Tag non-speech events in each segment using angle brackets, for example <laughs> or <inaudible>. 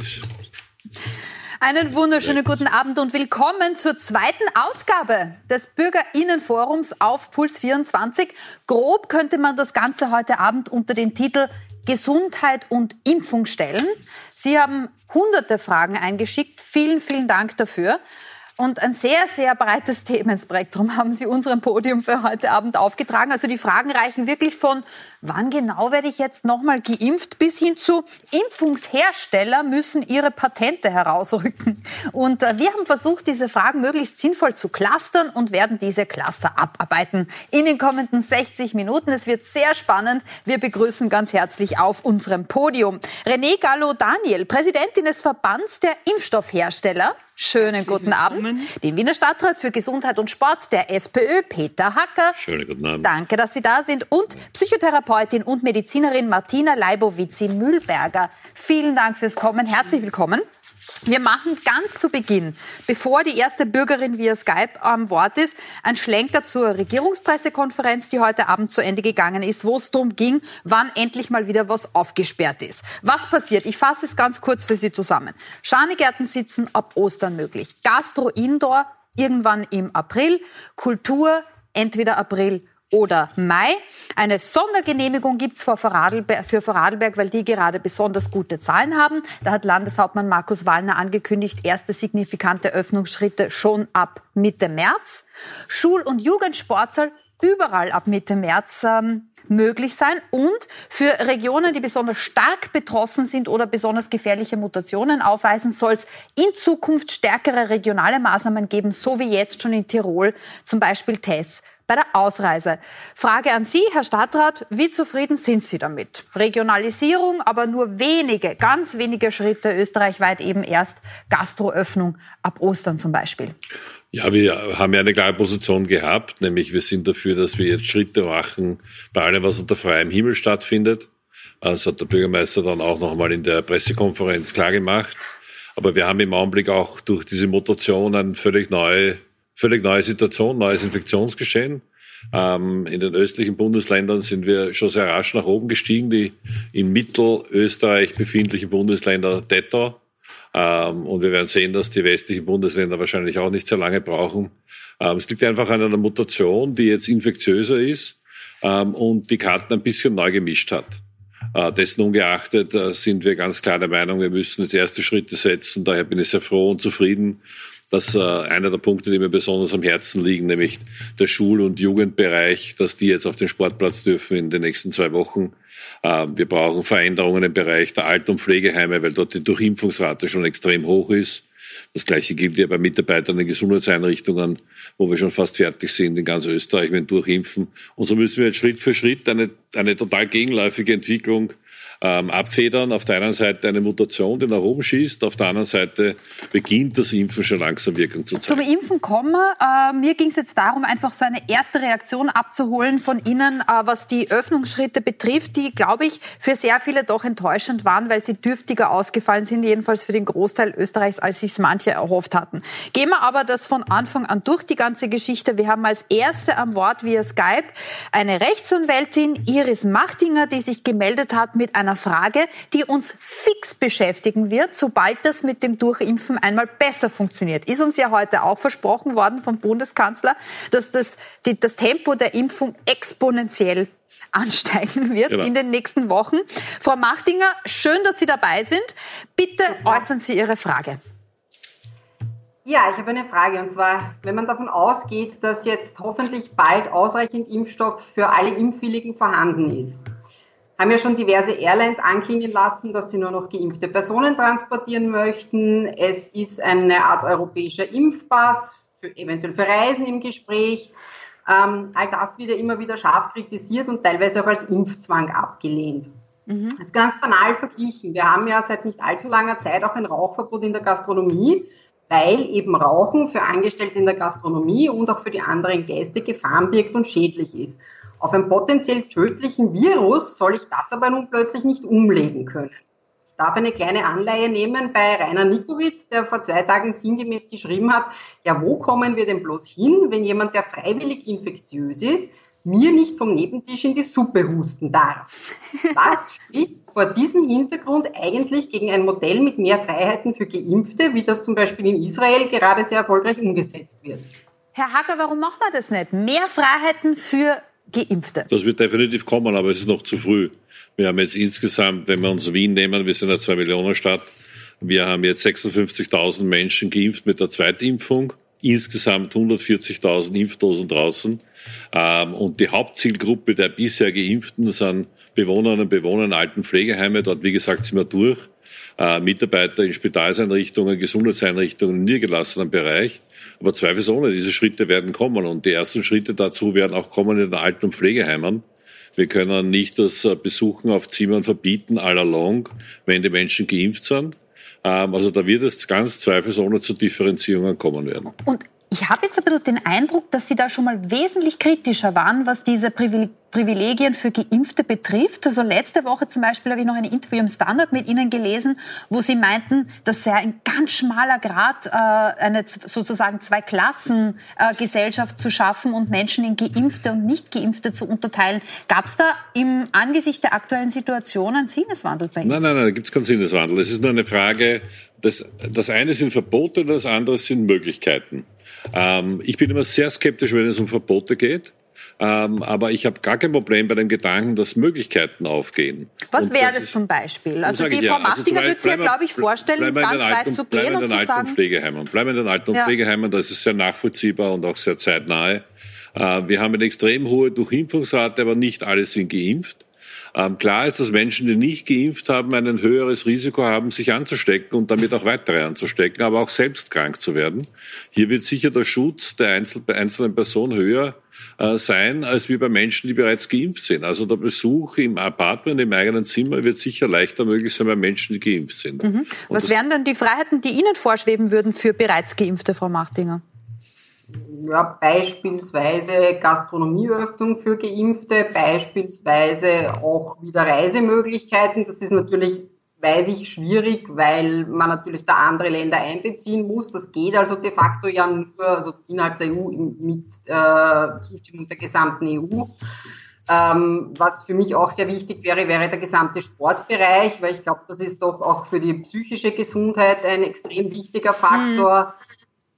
ist. Einen wunderschönen guten Abend und willkommen zur zweiten Ausgabe des Bürgerinnenforums auf Puls 24. Grob könnte man das Ganze heute Abend unter den Titel Gesundheit und Impfung stellen. Sie haben hunderte Fragen eingeschickt. Vielen, vielen Dank dafür. Und ein sehr, sehr breites Themenspektrum <laughs> haben Sie unserem Podium für heute Abend aufgetragen. Also die Fragen reichen wirklich von wann genau werde ich jetzt nochmal geimpft, bis hin zu Impfungshersteller müssen ihre Patente herausrücken. Und äh, wir haben versucht, diese Fragen möglichst sinnvoll zu clustern und werden diese Cluster abarbeiten in den kommenden 60 Minuten. Es wird sehr spannend. Wir begrüßen ganz herzlich auf unserem Podium René Gallo-Daniel, Präsidentin des Verbands der Impfstoffhersteller. Schönen guten Abend. Den Wiener Stadtrat für Gesundheit und Sport der SPÖ, Peter Hacker. Schönen guten Abend. Danke, dass Sie da sind. Und Psychotherapeut Therapeutin und Medizinerin Martina Leibowitzi-Mühlberger. Vielen Dank fürs Kommen. Herzlich willkommen. Wir machen ganz zu Beginn, bevor die erste Bürgerin via Skype am Wort ist, ein Schlenker zur Regierungspressekonferenz, die heute Abend zu Ende gegangen ist, wo es darum ging, wann endlich mal wieder was aufgesperrt ist. Was passiert? Ich fasse es ganz kurz für Sie zusammen. Schanigärten sitzen ab Ostern möglich. Gastro Indoor irgendwann im April. Kultur entweder April oder Mai. Eine Sondergenehmigung gibt's für Vorarlberg, weil die gerade besonders gute Zahlen haben. Da hat Landeshauptmann Markus Wallner angekündigt, erste signifikante Öffnungsschritte schon ab Mitte März. Schul- und Jugendsport soll überall ab Mitte März ähm, möglich sein und für Regionen, die besonders stark betroffen sind oder besonders gefährliche Mutationen aufweisen, soll es in Zukunft stärkere regionale Maßnahmen geben, so wie jetzt schon in Tirol, zum Beispiel Tests bei der Ausreise. Frage an Sie, Herr Stadtrat, wie zufrieden sind Sie damit? Regionalisierung, aber nur wenige, ganz wenige Schritte, österreichweit eben erst Gastroöffnung ab Ostern zum Beispiel. Ja, wir haben ja eine klare Position gehabt, nämlich wir sind dafür, dass wir jetzt Schritte machen bei allem, was unter freiem Himmel stattfindet. Das hat der Bürgermeister dann auch nochmal in der Pressekonferenz klargemacht. Aber wir haben im Augenblick auch durch diese Mutation eine völlig neue völlig neue Situation, neues Infektionsgeschehen. Ähm, in den östlichen Bundesländern sind wir schon sehr rasch nach oben gestiegen. Die in Mittelösterreich befindlichen Bundesländer detto. Ähm, und wir werden sehen, dass die westlichen Bundesländer wahrscheinlich auch nicht sehr lange brauchen. Ähm, es liegt einfach an einer Mutation, die jetzt infektiöser ist ähm, und die Karten ein bisschen neu gemischt hat. Äh, dessen ungeachtet äh, sind wir ganz klar der Meinung, wir müssen jetzt erste Schritte setzen. Daher bin ich sehr froh und zufrieden, dass äh, einer der Punkte, die mir besonders am Herzen liegen, nämlich der Schul- und Jugendbereich, dass die jetzt auf den Sportplatz dürfen in den nächsten zwei Wochen. Äh, wir brauchen Veränderungen im Bereich der Alt- und Pflegeheime, weil dort die Durchimpfungsrate schon extrem hoch ist. Das Gleiche gilt ja bei Mitarbeitern in Gesundheitseinrichtungen, wo wir schon fast fertig sind in ganz Österreich mit Durchimpfen. Und so müssen wir jetzt Schritt für Schritt eine, eine total gegenläufige Entwicklung ähm, abfedern. Auf der einen Seite eine Mutation, die nach oben schießt, auf der anderen Seite beginnt das Impfen schon langsam Wirkung zu zeigen. Zum Impfen kommen Äh, mir ging es jetzt darum, einfach so eine erste Reaktion abzuholen von Ihnen, äh, was die Öffnungsschritte betrifft, die, glaube ich, für sehr viele doch enttäuschend waren, weil sie dürftiger ausgefallen sind, jedenfalls für den Großteil Österreichs, als sich manche erhofft hatten. Gehen wir aber das von Anfang an durch, die ganze Geschichte. Wir haben als erste am Wort via Skype eine Rechtsanwältin, Iris Machtinger, die sich gemeldet hat mit einer einer Frage, die uns fix beschäftigen wird, sobald das mit dem Durchimpfen einmal besser funktioniert. Ist uns ja heute auch versprochen worden vom Bundeskanzler, dass das, die, das Tempo der Impfung exponentiell ansteigen wird genau. in den nächsten Wochen. Frau Machtinger, schön, dass Sie dabei sind. Bitte äußern Sie Ihre Frage. Ja, ich habe eine Frage und zwar, wenn man davon ausgeht, dass jetzt hoffentlich bald ausreichend Impfstoff für alle Impfwilligen vorhanden ist, haben ja schon diverse Airlines anklingen lassen, dass sie nur noch geimpfte Personen transportieren möchten. Es ist eine Art europäischer Impfpass, für, eventuell für Reisen im Gespräch. Ähm, all das wird ja immer wieder scharf kritisiert und teilweise auch als Impfzwang abgelehnt. Mhm. Jetzt ganz banal verglichen. Wir haben ja seit nicht allzu langer Zeit auch ein Rauchverbot in der Gastronomie, weil eben Rauchen für Angestellte in der Gastronomie und auch für die anderen Gäste Gefahren birgt und schädlich ist. Auf einen potenziell tödlichen Virus soll ich das aber nun plötzlich nicht umlegen können. Ich darf eine kleine Anleihe nehmen bei Rainer Nikowitz, der vor zwei Tagen sinngemäß geschrieben hat, ja, wo kommen wir denn bloß hin, wenn jemand, der freiwillig infektiös ist, mir nicht vom Nebentisch in die Suppe husten darf. Was <laughs> spricht vor diesem Hintergrund eigentlich gegen ein Modell mit mehr Freiheiten für Geimpfte, wie das zum Beispiel in Israel gerade sehr erfolgreich umgesetzt wird? Herr Hacker, warum machen wir das nicht? Mehr Freiheiten für Geimpfte. Das wird definitiv kommen, aber es ist noch zu früh. Wir haben jetzt insgesamt, wenn wir uns Wien nehmen, wir sind eine 2 Millionen Stadt, wir haben jetzt 56.000 Menschen geimpft mit der Zweitimpfung, insgesamt 140.000 Impfdosen draußen. Ähm, und die Hauptzielgruppe der bisher Geimpften sind Bewohnerinnen und Bewohner in alten Pflegeheimen. Dort, wie gesagt, sind wir durch. Äh, Mitarbeiter in Spitalseinrichtungen, Gesundheitseinrichtungen im niedergelassenen Bereich. Aber zweifelsohne, diese Schritte werden kommen. Und die ersten Schritte dazu werden auch kommen in den Alten- und Pflegeheimen. Wir können nicht das äh, Besuchen auf Zimmern verbieten, all along, wenn die Menschen geimpft sind. Ähm, also da wird es ganz zweifelsohne zu Differenzierungen kommen werden. Und ich habe jetzt ein bisschen den Eindruck, dass Sie da schon mal wesentlich kritischer waren, was diese Privilegien für Geimpfte betrifft. Also letzte Woche zum Beispiel habe ich noch ein Interview im Standard mit Ihnen gelesen, wo Sie meinten, das sei ein ganz schmaler Grad, äh, eine sozusagen Zwei-Klassen-Gesellschaft zu schaffen und Menschen in Geimpfte und Nicht-Geimpfte zu unterteilen. Gab es da im Angesicht der aktuellen Situation einen Sinneswandel bei Ihnen? Nein, nein, nein, da gibt es keinen Sinneswandel. Es ist nur eine Frage, das, das eine sind Verbote, das andere sind Möglichkeiten. Ähm, ich bin immer sehr skeptisch, wenn es um Verbote geht. Ähm, aber ich habe gar kein Problem bei dem Gedanken, dass Möglichkeiten aufgehen. Was wäre das, das zum Beispiel? Also die Frau Machtiger also würde sich ja, glaube ich, vorstellen, ganz weit zu gehen und, zu sagen... Pflegeheimen. Bleiben in den Alten- und ja. Pflegeheimen, da ist sehr nachvollziehbar und auch sehr zeitnahe. Äh, wir haben eine extrem hohe Durchimpfungsrate, aber nicht alle sind geimpft. Ähm, klar ist, dass Menschen, die nicht geimpft haben, ein höheres Risiko haben, sich anzustecken und damit auch weitere anzustecken, aber auch selbst krank zu werden. Hier wird sicher der Schutz der einzelnen Person höher äh, sein, als wie bei Menschen, die bereits geimpft sind. Also der Besuch im Apartment, im eigenen Zimmer wird sicher leichter möglich sein bei Menschen, die geimpft sind. Mhm. Was wären denn die Freiheiten, die Ihnen vorschweben würden für bereits geimpfte, Frau Machtinger? Ja, beispielsweise Gastronomieöffnung für Geimpfte, beispielsweise auch wieder Reisemöglichkeiten. Das ist natürlich, weiß ich, schwierig, weil man natürlich da andere Länder einbeziehen muss. Das geht also de facto ja nur also innerhalb der EU mit äh, Zustimmung der gesamten EU. Ähm, was für mich auch sehr wichtig wäre, wäre der gesamte Sportbereich, weil ich glaube, das ist doch auch für die psychische Gesundheit ein extrem wichtiger Faktor. Mhm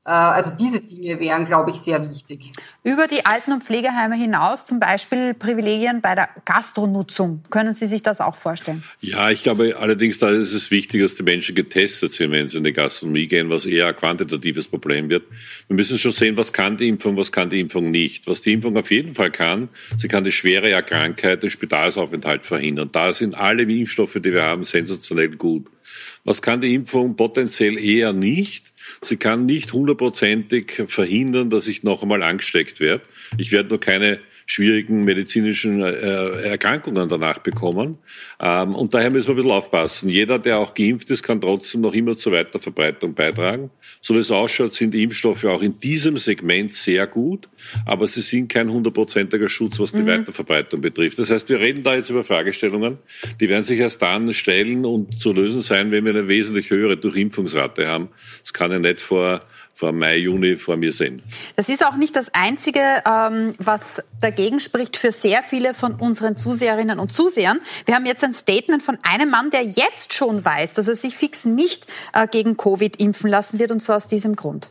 also diese Dinge wären, glaube ich, sehr wichtig. Über die Alten- und Pflegeheime hinaus zum Beispiel Privilegien bei der Gastronutzung. Können Sie sich das auch vorstellen? Ja, ich glaube allerdings, da ist es wichtig, dass die Menschen getestet sind, wenn sie in die Gastronomie gehen, was eher ein quantitatives Problem wird. Wir müssen schon sehen, was kann die Impfung, was kann die Impfung nicht. Was die Impfung auf jeden Fall kann, sie kann die schwere Erkrankheit, den Spitalsaufenthalt verhindern. Da sind alle Impfstoffe, die wir haben, sensationell gut. Was kann die Impfung potenziell eher nicht? Sie kann nicht hundertprozentig verhindern, dass ich noch einmal angesteckt werde. Ich werde nur keine schwierigen medizinischen äh, Erkrankungen danach bekommen. Ähm, und daher müssen wir ein bisschen aufpassen. Jeder, der auch geimpft ist, kann trotzdem noch immer zur Weiterverbreitung beitragen. So wie es ausschaut, sind die Impfstoffe auch in diesem Segment sehr gut, aber sie sind kein hundertprozentiger Schutz, was die mhm. Weiterverbreitung betrifft. Das heißt, wir reden da jetzt über Fragestellungen, die werden sich erst dann stellen und zu lösen sein, wenn wir eine wesentlich höhere Durchimpfungsrate haben. Das kann ja nicht vor vor Mai, Juni vor mir sehen. Das ist auch nicht das Einzige, ähm, was dagegen spricht für sehr viele von unseren Zuseherinnen und Zusehern. Wir haben jetzt ein Statement von einem Mann, der jetzt schon weiß, dass er sich fix nicht äh, gegen Covid impfen lassen wird, und zwar aus diesem Grund.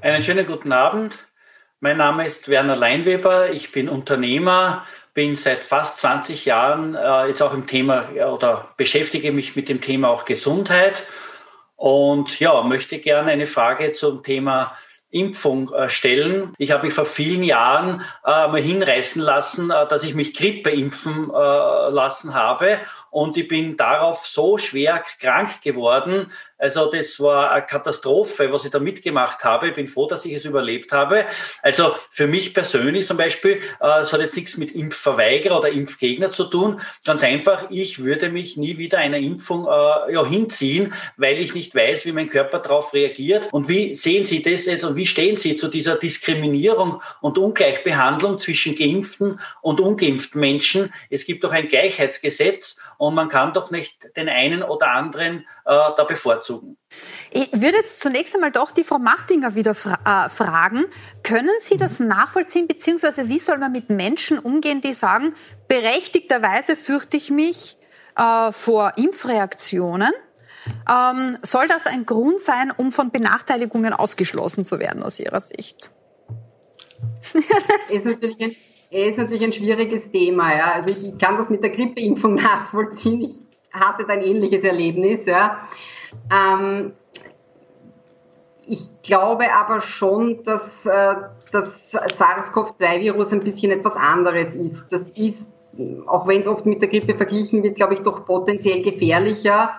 Einen schönen guten Abend. Mein Name ist Werner Leinweber. Ich bin Unternehmer, bin seit fast 20 Jahren äh, jetzt auch im Thema oder beschäftige mich mit dem Thema auch Gesundheit und ja, möchte gerne eine Frage zum Thema Impfung äh, stellen. Ich habe mich vor vielen Jahren äh, mal hinreißen lassen, äh, dass ich mich Grippe impfen äh, lassen habe und ich bin darauf so schwer krank geworden, also das war eine Katastrophe, was ich da mitgemacht habe. Ich bin froh, dass ich es überlebt habe. Also für mich persönlich zum Beispiel, äh, es hat jetzt nichts mit Impfverweigerer oder Impfgegner zu tun. Ganz einfach, ich würde mich nie wieder einer Impfung äh, ja, hinziehen, weil ich nicht weiß, wie mein Körper darauf reagiert. Und wie sehen Sie das jetzt und wie stehen Sie zu dieser Diskriminierung und Ungleichbehandlung zwischen geimpften und ungeimpften Menschen? Es gibt doch ein Gleichheitsgesetz und man kann doch nicht den einen oder anderen äh, da bevorzugen. Ich würde jetzt zunächst einmal doch die Frau Machtinger wieder fra äh, fragen. Können Sie das nachvollziehen, beziehungsweise wie soll man mit Menschen umgehen, die sagen, berechtigterweise fürchte ich mich äh, vor Impfreaktionen? Ähm, soll das ein Grund sein, um von Benachteiligungen ausgeschlossen zu werden aus Ihrer Sicht? <laughs> ist natürlich ein, ist natürlich ein schwieriges Thema. Ja. Also ich kann das mit der Grippeimpfung <laughs> nachvollziehen. Ich hatte ein ähnliches Erlebnis. Ja. Ähm, ich glaube aber schon, dass äh, das SARS-CoV-2-Virus ein bisschen etwas anderes ist. Das ist, auch wenn es oft mit der Grippe verglichen wird, glaube ich, doch potenziell gefährlicher.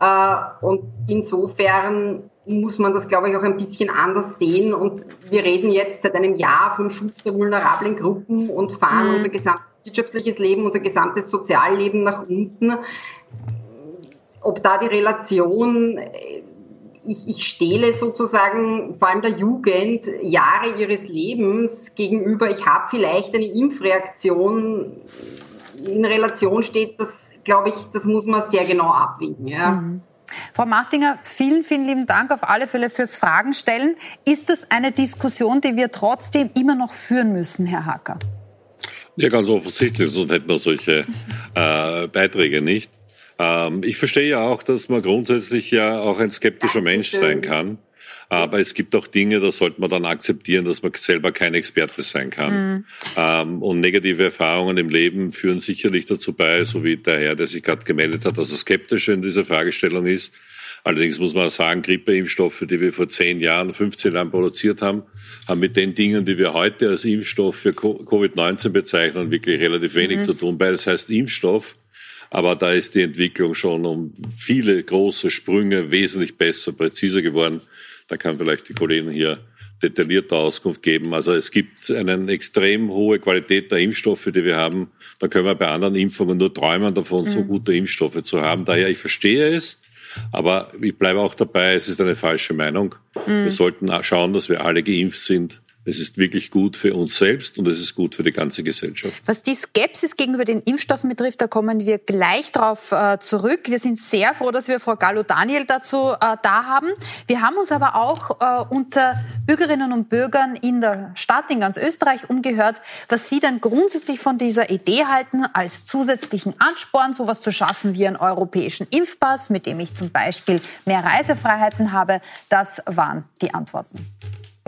Äh, und insofern muss man das, glaube ich, auch ein bisschen anders sehen. Und wir reden jetzt seit einem Jahr vom Schutz der vulnerablen Gruppen und fahren mhm. unser gesamtes wirtschaftliches Leben, unser gesamtes Sozialleben nach unten. Ob da die Relation, ich, ich stehle sozusagen vor allem der Jugend Jahre ihres Lebens gegenüber, ich habe vielleicht eine Impfreaktion in Relation steht, das glaube ich, das muss man sehr genau abwägen. Ja. Mhm. Frau Martinger, vielen, vielen lieben Dank auf alle Fälle fürs Fragen stellen. Ist das eine Diskussion, die wir trotzdem immer noch führen müssen, Herr Hacker? Ja, ganz offensichtlich, sonst hätten wir solche äh, Beiträge nicht. Ähm, ich verstehe ja auch, dass man grundsätzlich ja auch ein skeptischer Mensch sein kann. Aber es gibt auch Dinge, da sollte man dann akzeptieren, dass man selber kein Experte sein kann. Mhm. Ähm, und negative Erfahrungen im Leben führen sicherlich dazu bei, so wie der Herr, der sich gerade gemeldet hat, dass er skeptisch in dieser Fragestellung ist. Allerdings muss man sagen, Grippeimpfstoffe, die wir vor 10 Jahren, 15 Jahren produziert haben, haben mit den Dingen, die wir heute als Impfstoff für Covid-19 bezeichnen, wirklich relativ wenig mhm. zu tun. Beides heißt Impfstoff. Aber da ist die Entwicklung schon um viele große Sprünge wesentlich besser, präziser geworden. Da kann vielleicht die Kollegin hier detaillierte Auskunft geben. Also es gibt eine extrem hohe Qualität der Impfstoffe, die wir haben. Da können wir bei anderen Impfungen nur träumen davon, mhm. so gute Impfstoffe zu haben. Daher, ich verstehe es, aber ich bleibe auch dabei, es ist eine falsche Meinung. Mhm. Wir sollten schauen, dass wir alle geimpft sind es ist wirklich gut für uns selbst und es ist gut für die ganze Gesellschaft. Was die Skepsis gegenüber den Impfstoffen betrifft, da kommen wir gleich darauf äh, zurück. Wir sind sehr froh, dass wir Frau Gallo-Daniel dazu äh, da haben. Wir haben uns aber auch äh, unter Bürgerinnen und Bürgern in der Stadt, in ganz Österreich umgehört, was sie denn grundsätzlich von dieser Idee halten, als zusätzlichen Ansporn sowas zu schaffen wie einen europäischen Impfpass, mit dem ich zum Beispiel mehr Reisefreiheiten habe. Das waren die Antworten.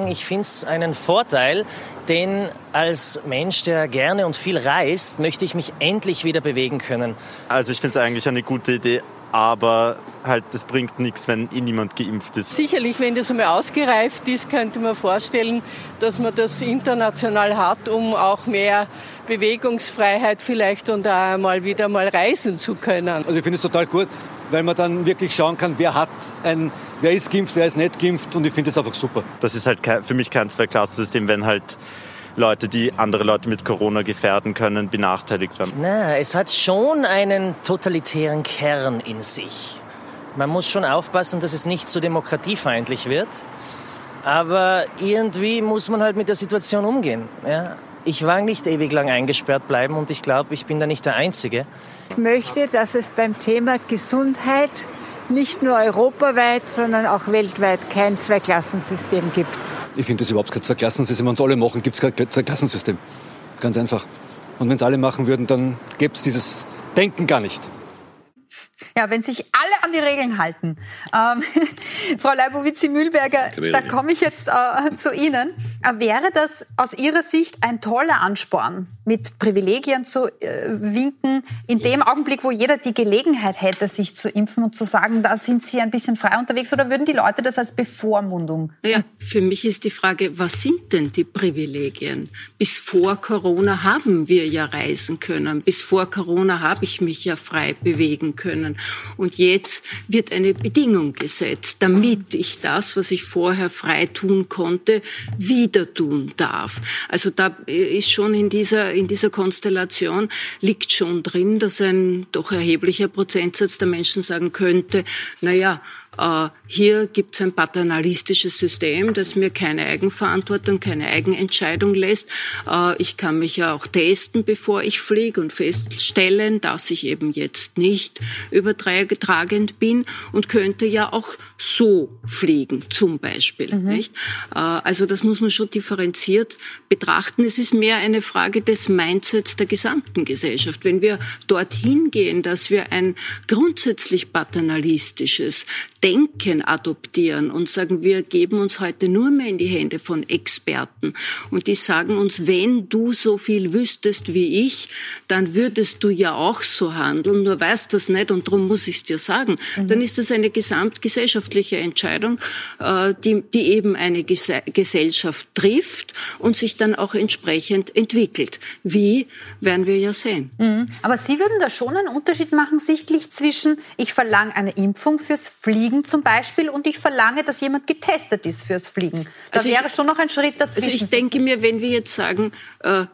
Ich finde es einen Vorteil, denn als Mensch, der gerne und viel reist, möchte ich mich endlich wieder bewegen können. Also ich finde es eigentlich eine gute Idee, aber halt, das bringt nichts, wenn eh niemand geimpft ist. Sicherlich, wenn das einmal ausgereift ist, könnte man vorstellen, dass man das international hat, um auch mehr Bewegungsfreiheit vielleicht und auch mal wieder mal reisen zu können. Also ich finde es total gut, weil man dann wirklich schauen kann, wer hat ein, wer ist geimpft, wer ist nicht geimpft und ich finde das einfach super. Das ist halt für mich kein Zweiklassensystem, wenn halt Leute, die andere Leute mit Corona gefährden können, benachteiligt werden. Na, es hat schon einen totalitären Kern in sich. Man muss schon aufpassen, dass es nicht zu demokratiefeindlich wird. Aber irgendwie muss man halt mit der Situation umgehen. Ja? Ich war nicht ewig lang eingesperrt bleiben und ich glaube, ich bin da nicht der Einzige. Ich möchte, dass es beim Thema Gesundheit nicht nur europaweit, sondern auch weltweit kein Zweiklassensystem gibt. Ich finde das überhaupt kein Zweiklassensystem. Wenn es alle machen, gibt es kein Zweiklassensystem. Ganz einfach. Und wenn es alle machen würden, dann gäbe es dieses Denken gar nicht. Ja, wenn sich alle an die Regeln halten. Ähm, <laughs> Frau Leibowitz-Mühlberger, da komme ich jetzt äh, zu Ihnen. Äh, wäre das aus Ihrer Sicht ein toller Ansporn, mit Privilegien zu äh, winken, in dem Augenblick, wo jeder die Gelegenheit hätte, sich zu impfen und zu sagen, da sind Sie ein bisschen frei unterwegs, oder würden die Leute das als Bevormundung? Ja, für mich ist die Frage, was sind denn die Privilegien? Bis vor Corona haben wir ja reisen können. Bis vor Corona habe ich mich ja frei bewegen können. Und jetzt wird eine Bedingung gesetzt, damit ich das, was ich vorher frei tun konnte, wieder tun darf. Also da ist schon in dieser, in dieser Konstellation liegt schon drin, dass ein doch erheblicher Prozentsatz der Menschen sagen könnte, na ja, äh, hier gibt es ein paternalistisches System, das mir keine Eigenverantwortung, keine Eigenentscheidung lässt. Äh, ich kann mich ja auch testen, bevor ich fliege und feststellen, dass ich eben jetzt nicht übertragend bin und könnte ja auch so fliegen, zum Beispiel. Mhm. Nicht? Äh, also das muss man schon differenziert betrachten. Es ist mehr eine Frage des Mindsets der gesamten Gesellschaft. Wenn wir dorthin gehen, dass wir ein grundsätzlich paternalistisches Denken adoptieren und sagen, wir geben uns heute nur mehr in die Hände von Experten und die sagen uns, wenn du so viel wüsstest wie ich, dann würdest du ja auch so handeln, nur weißt das nicht und darum muss ich es dir sagen. Mhm. Dann ist das eine gesamtgesellschaftliche Entscheidung, äh, die, die eben eine Gesellschaft trifft und sich dann auch entsprechend entwickelt. Wie, werden wir ja sehen. Mhm. Aber Sie würden da schon einen Unterschied machen, sichtlich zwischen, ich verlange eine Impfung fürs Fliegen zum Beispiel und ich verlange, dass jemand getestet ist fürs Fliegen. Da also wäre ich, schon noch ein Schritt dazwischen. Also ich denke mir, wenn wir jetzt sagen, äh,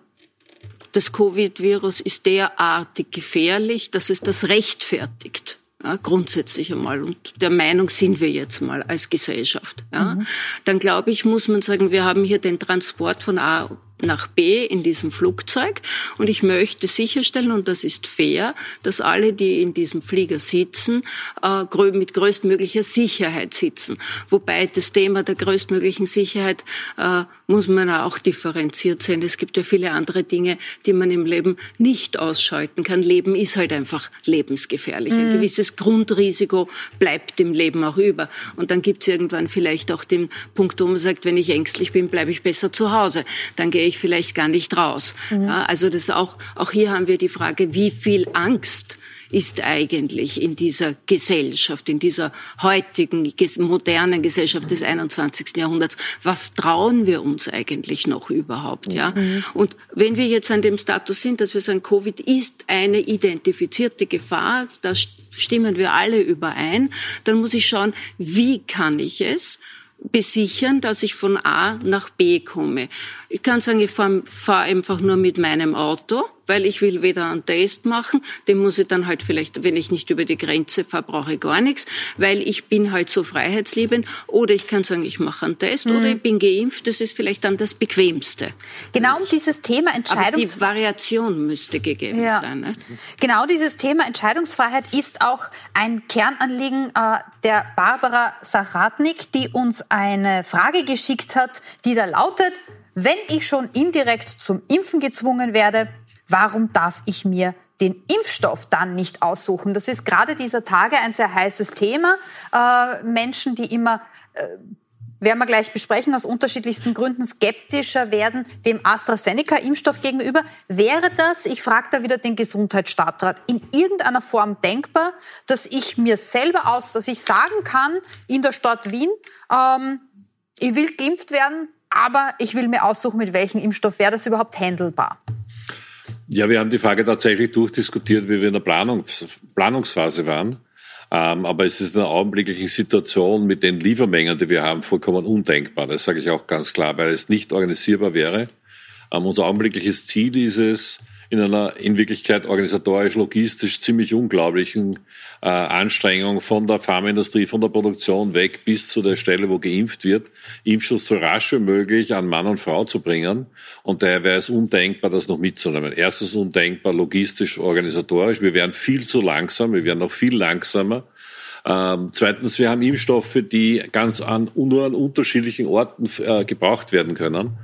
das Covid-Virus ist derartig gefährlich, dass es das rechtfertigt. Ja, grundsätzlich einmal. Und der Meinung sind wir jetzt mal als Gesellschaft. Ja. Mhm. Dann glaube ich, muss man sagen, wir haben hier den Transport von A nach B in diesem Flugzeug und ich möchte sicherstellen, und das ist fair, dass alle, die in diesem Flieger sitzen, äh, mit größtmöglicher Sicherheit sitzen. Wobei das Thema der größtmöglichen Sicherheit äh, muss man auch differenziert sehen. Es gibt ja viele andere Dinge, die man im Leben nicht ausschalten kann. Leben ist halt einfach lebensgefährlich. Mhm. Ein gewisses Grundrisiko bleibt im Leben auch über. Und dann gibt es irgendwann vielleicht auch den Punkt, wo man sagt, wenn ich ängstlich bin, bleibe ich besser zu Hause. Dann gehe ich vielleicht gar nicht raus. Mhm. Ja, also das auch, auch hier haben wir die Frage, wie viel Angst ist eigentlich in dieser Gesellschaft, in dieser heutigen modernen Gesellschaft des 21. Jahrhunderts, was trauen wir uns eigentlich noch überhaupt, ja? Mhm. Und wenn wir jetzt an dem Status sind, dass wir sagen, Covid ist eine identifizierte Gefahr, da stimmen wir alle überein, dann muss ich schauen, wie kann ich es besichern, dass ich von A nach B komme. Ich kann sagen, ich fahre fahr einfach nur mit meinem Auto weil ich will weder einen Test machen, den muss ich dann halt vielleicht, wenn ich nicht über die Grenze fahre, brauche ich gar nichts, weil ich bin halt so freiheitsliebend. Oder ich kann sagen, ich mache einen Test mhm. oder ich bin geimpft, das ist vielleicht dann das Bequemste. Genau um dieses Thema Entscheidungs... Aber die Variation müsste gegeben ja. sein. Ne? Genau dieses Thema Entscheidungsfreiheit ist auch ein Kernanliegen äh, der Barbara Saratnik, die uns eine Frage geschickt hat, die da lautet, wenn ich schon indirekt zum Impfen gezwungen werde, Warum darf ich mir den Impfstoff dann nicht aussuchen? Das ist gerade dieser Tage ein sehr heißes Thema. Äh, Menschen, die immer äh, werden wir gleich besprechen, aus unterschiedlichsten Gründen skeptischer werden dem AstraZeneca-Impfstoff gegenüber. Wäre das, ich frage da wieder den Gesundheitsstaatsrat, in irgendeiner Form denkbar, dass ich mir selber aus, dass ich sagen kann in der Stadt Wien, ähm, ich will geimpft werden, aber ich will mir aussuchen, mit welchem Impfstoff wäre das überhaupt handelbar? Ja, wir haben die Frage tatsächlich durchdiskutiert, wie wir in der Planungs Planungsphase waren. Ähm, aber es ist in der augenblicklichen Situation mit den Liefermengen, die wir haben, vollkommen undenkbar. Das sage ich auch ganz klar, weil es nicht organisierbar wäre. Ähm, unser augenblickliches Ziel ist es, in einer in Wirklichkeit organisatorisch, logistisch ziemlich unglaublichen äh, Anstrengung von der Pharmaindustrie, von der Produktion weg bis zu der Stelle, wo geimpft wird, Impfschutz so rasch wie möglich an Mann und Frau zu bringen. Und daher wäre es undenkbar, das noch mitzunehmen. Erstens undenkbar, logistisch, organisatorisch. Wir wären viel zu langsam, wir wären noch viel langsamer. Ähm, zweitens, wir haben Impfstoffe, die ganz an, nur an unterschiedlichen Orten äh, gebraucht werden können.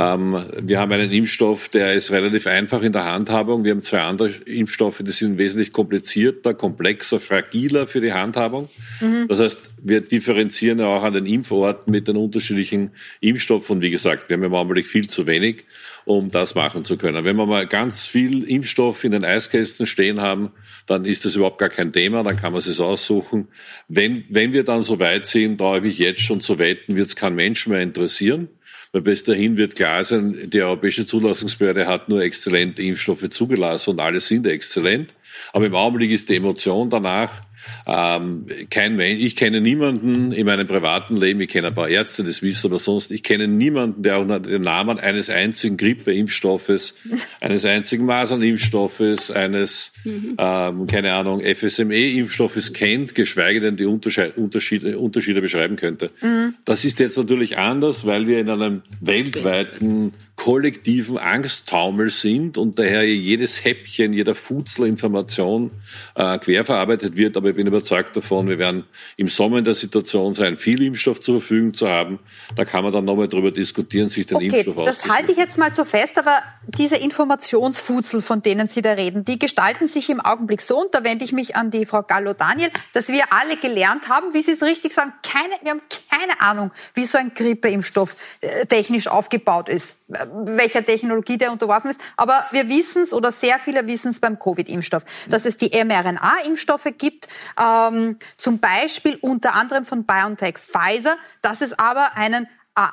Ähm, wir haben einen Impfstoff, der ist relativ einfach in der Handhabung. Wir haben zwei andere Impfstoffe, die sind wesentlich komplizierter, komplexer, fragiler für die Handhabung. Mhm. Das heißt, wir differenzieren ja auch an den Impforten mit den unterschiedlichen Impfstoffen. Und wie gesagt, wir haben im Augenblick viel zu wenig, um das machen zu können. Wenn wir mal ganz viel Impfstoff in den Eiskästen stehen haben, dann ist das überhaupt gar kein Thema, dann kann man es aussuchen. Wenn, wenn wir dann so weit sind, traue ich mich jetzt schon zu wetten, wird es kein Mensch mehr interessieren. Weil bis dahin wird klar sein, die Europäische Zulassungsbehörde hat nur exzellente Impfstoffe zugelassen und alle sind exzellent. Aber im Augenblick ist die Emotion danach, Ähm, kein Mensch, ich kenne niemanden in meinem privaten Leben, ich kenne ein paar Ärzte, das wissen aber sonst, ich kenne niemanden, der unter dem Namen eines einzigen Grippeimpfstoffes, <laughs> eines einzigen Masernimpfstoffes, eines, mhm. ähm, keine Ahnung, FSME-Impfstoffes kennt, geschweige denn die Unterschiede, Unterschiede, Unterschiede beschreiben könnte. Mhm. Das ist jetzt natürlich anders, weil wir in einem weltweiten kollektiven Angsttaumel sind und daher jedes Häppchen, jeder Futzler Information äh, querverarbeitet wird. Aber ich bin überzeugt davon, wir werden im Sommer in der Situation sein, viel Impfstoff zur Verfügung zu haben. Da kann man dann nochmal drüber diskutieren, sich den okay, Impfstoff Das halte ich jetzt mal so fest, aber diese Informationsfutzel, von denen Sie da reden, die gestalten sich im Augenblick so, und da wende ich mich an die Frau Gallo-Daniel, dass wir alle gelernt haben, wie Sie es richtig sagen, keine, wir haben keine Ahnung, wie so ein Grippeimpfstoff äh, technisch aufgebaut ist welcher Technologie der unterworfen ist. Aber wir wissen es oder sehr viele wissen es beim Covid-Impfstoff, dass es die mRNA-Impfstoffe gibt, ähm, zum Beispiel unter anderem von BioNTech Pfizer, dass es aber einen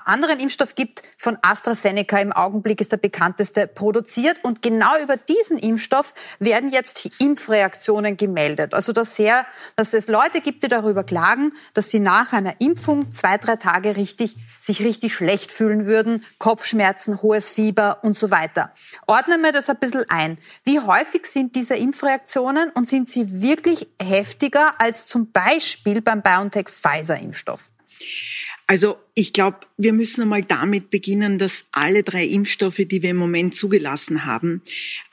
anderen Impfstoff gibt von AstraZeneca. Im Augenblick ist der bekannteste produziert. Und genau über diesen Impfstoff werden jetzt Impfreaktionen gemeldet. Also dass, sehr, dass es Leute gibt, die darüber klagen, dass sie nach einer Impfung zwei, drei Tage richtig, sich richtig schlecht fühlen würden, Kopfschmerzen, hohes Fieber und so weiter. Ordnen wir das ein bisschen ein. Wie häufig sind diese Impfreaktionen und sind sie wirklich heftiger als zum Beispiel beim BioNTech-Pfizer-Impfstoff? Also ich glaube, wir müssen einmal damit beginnen, dass alle drei Impfstoffe, die wir im Moment zugelassen haben,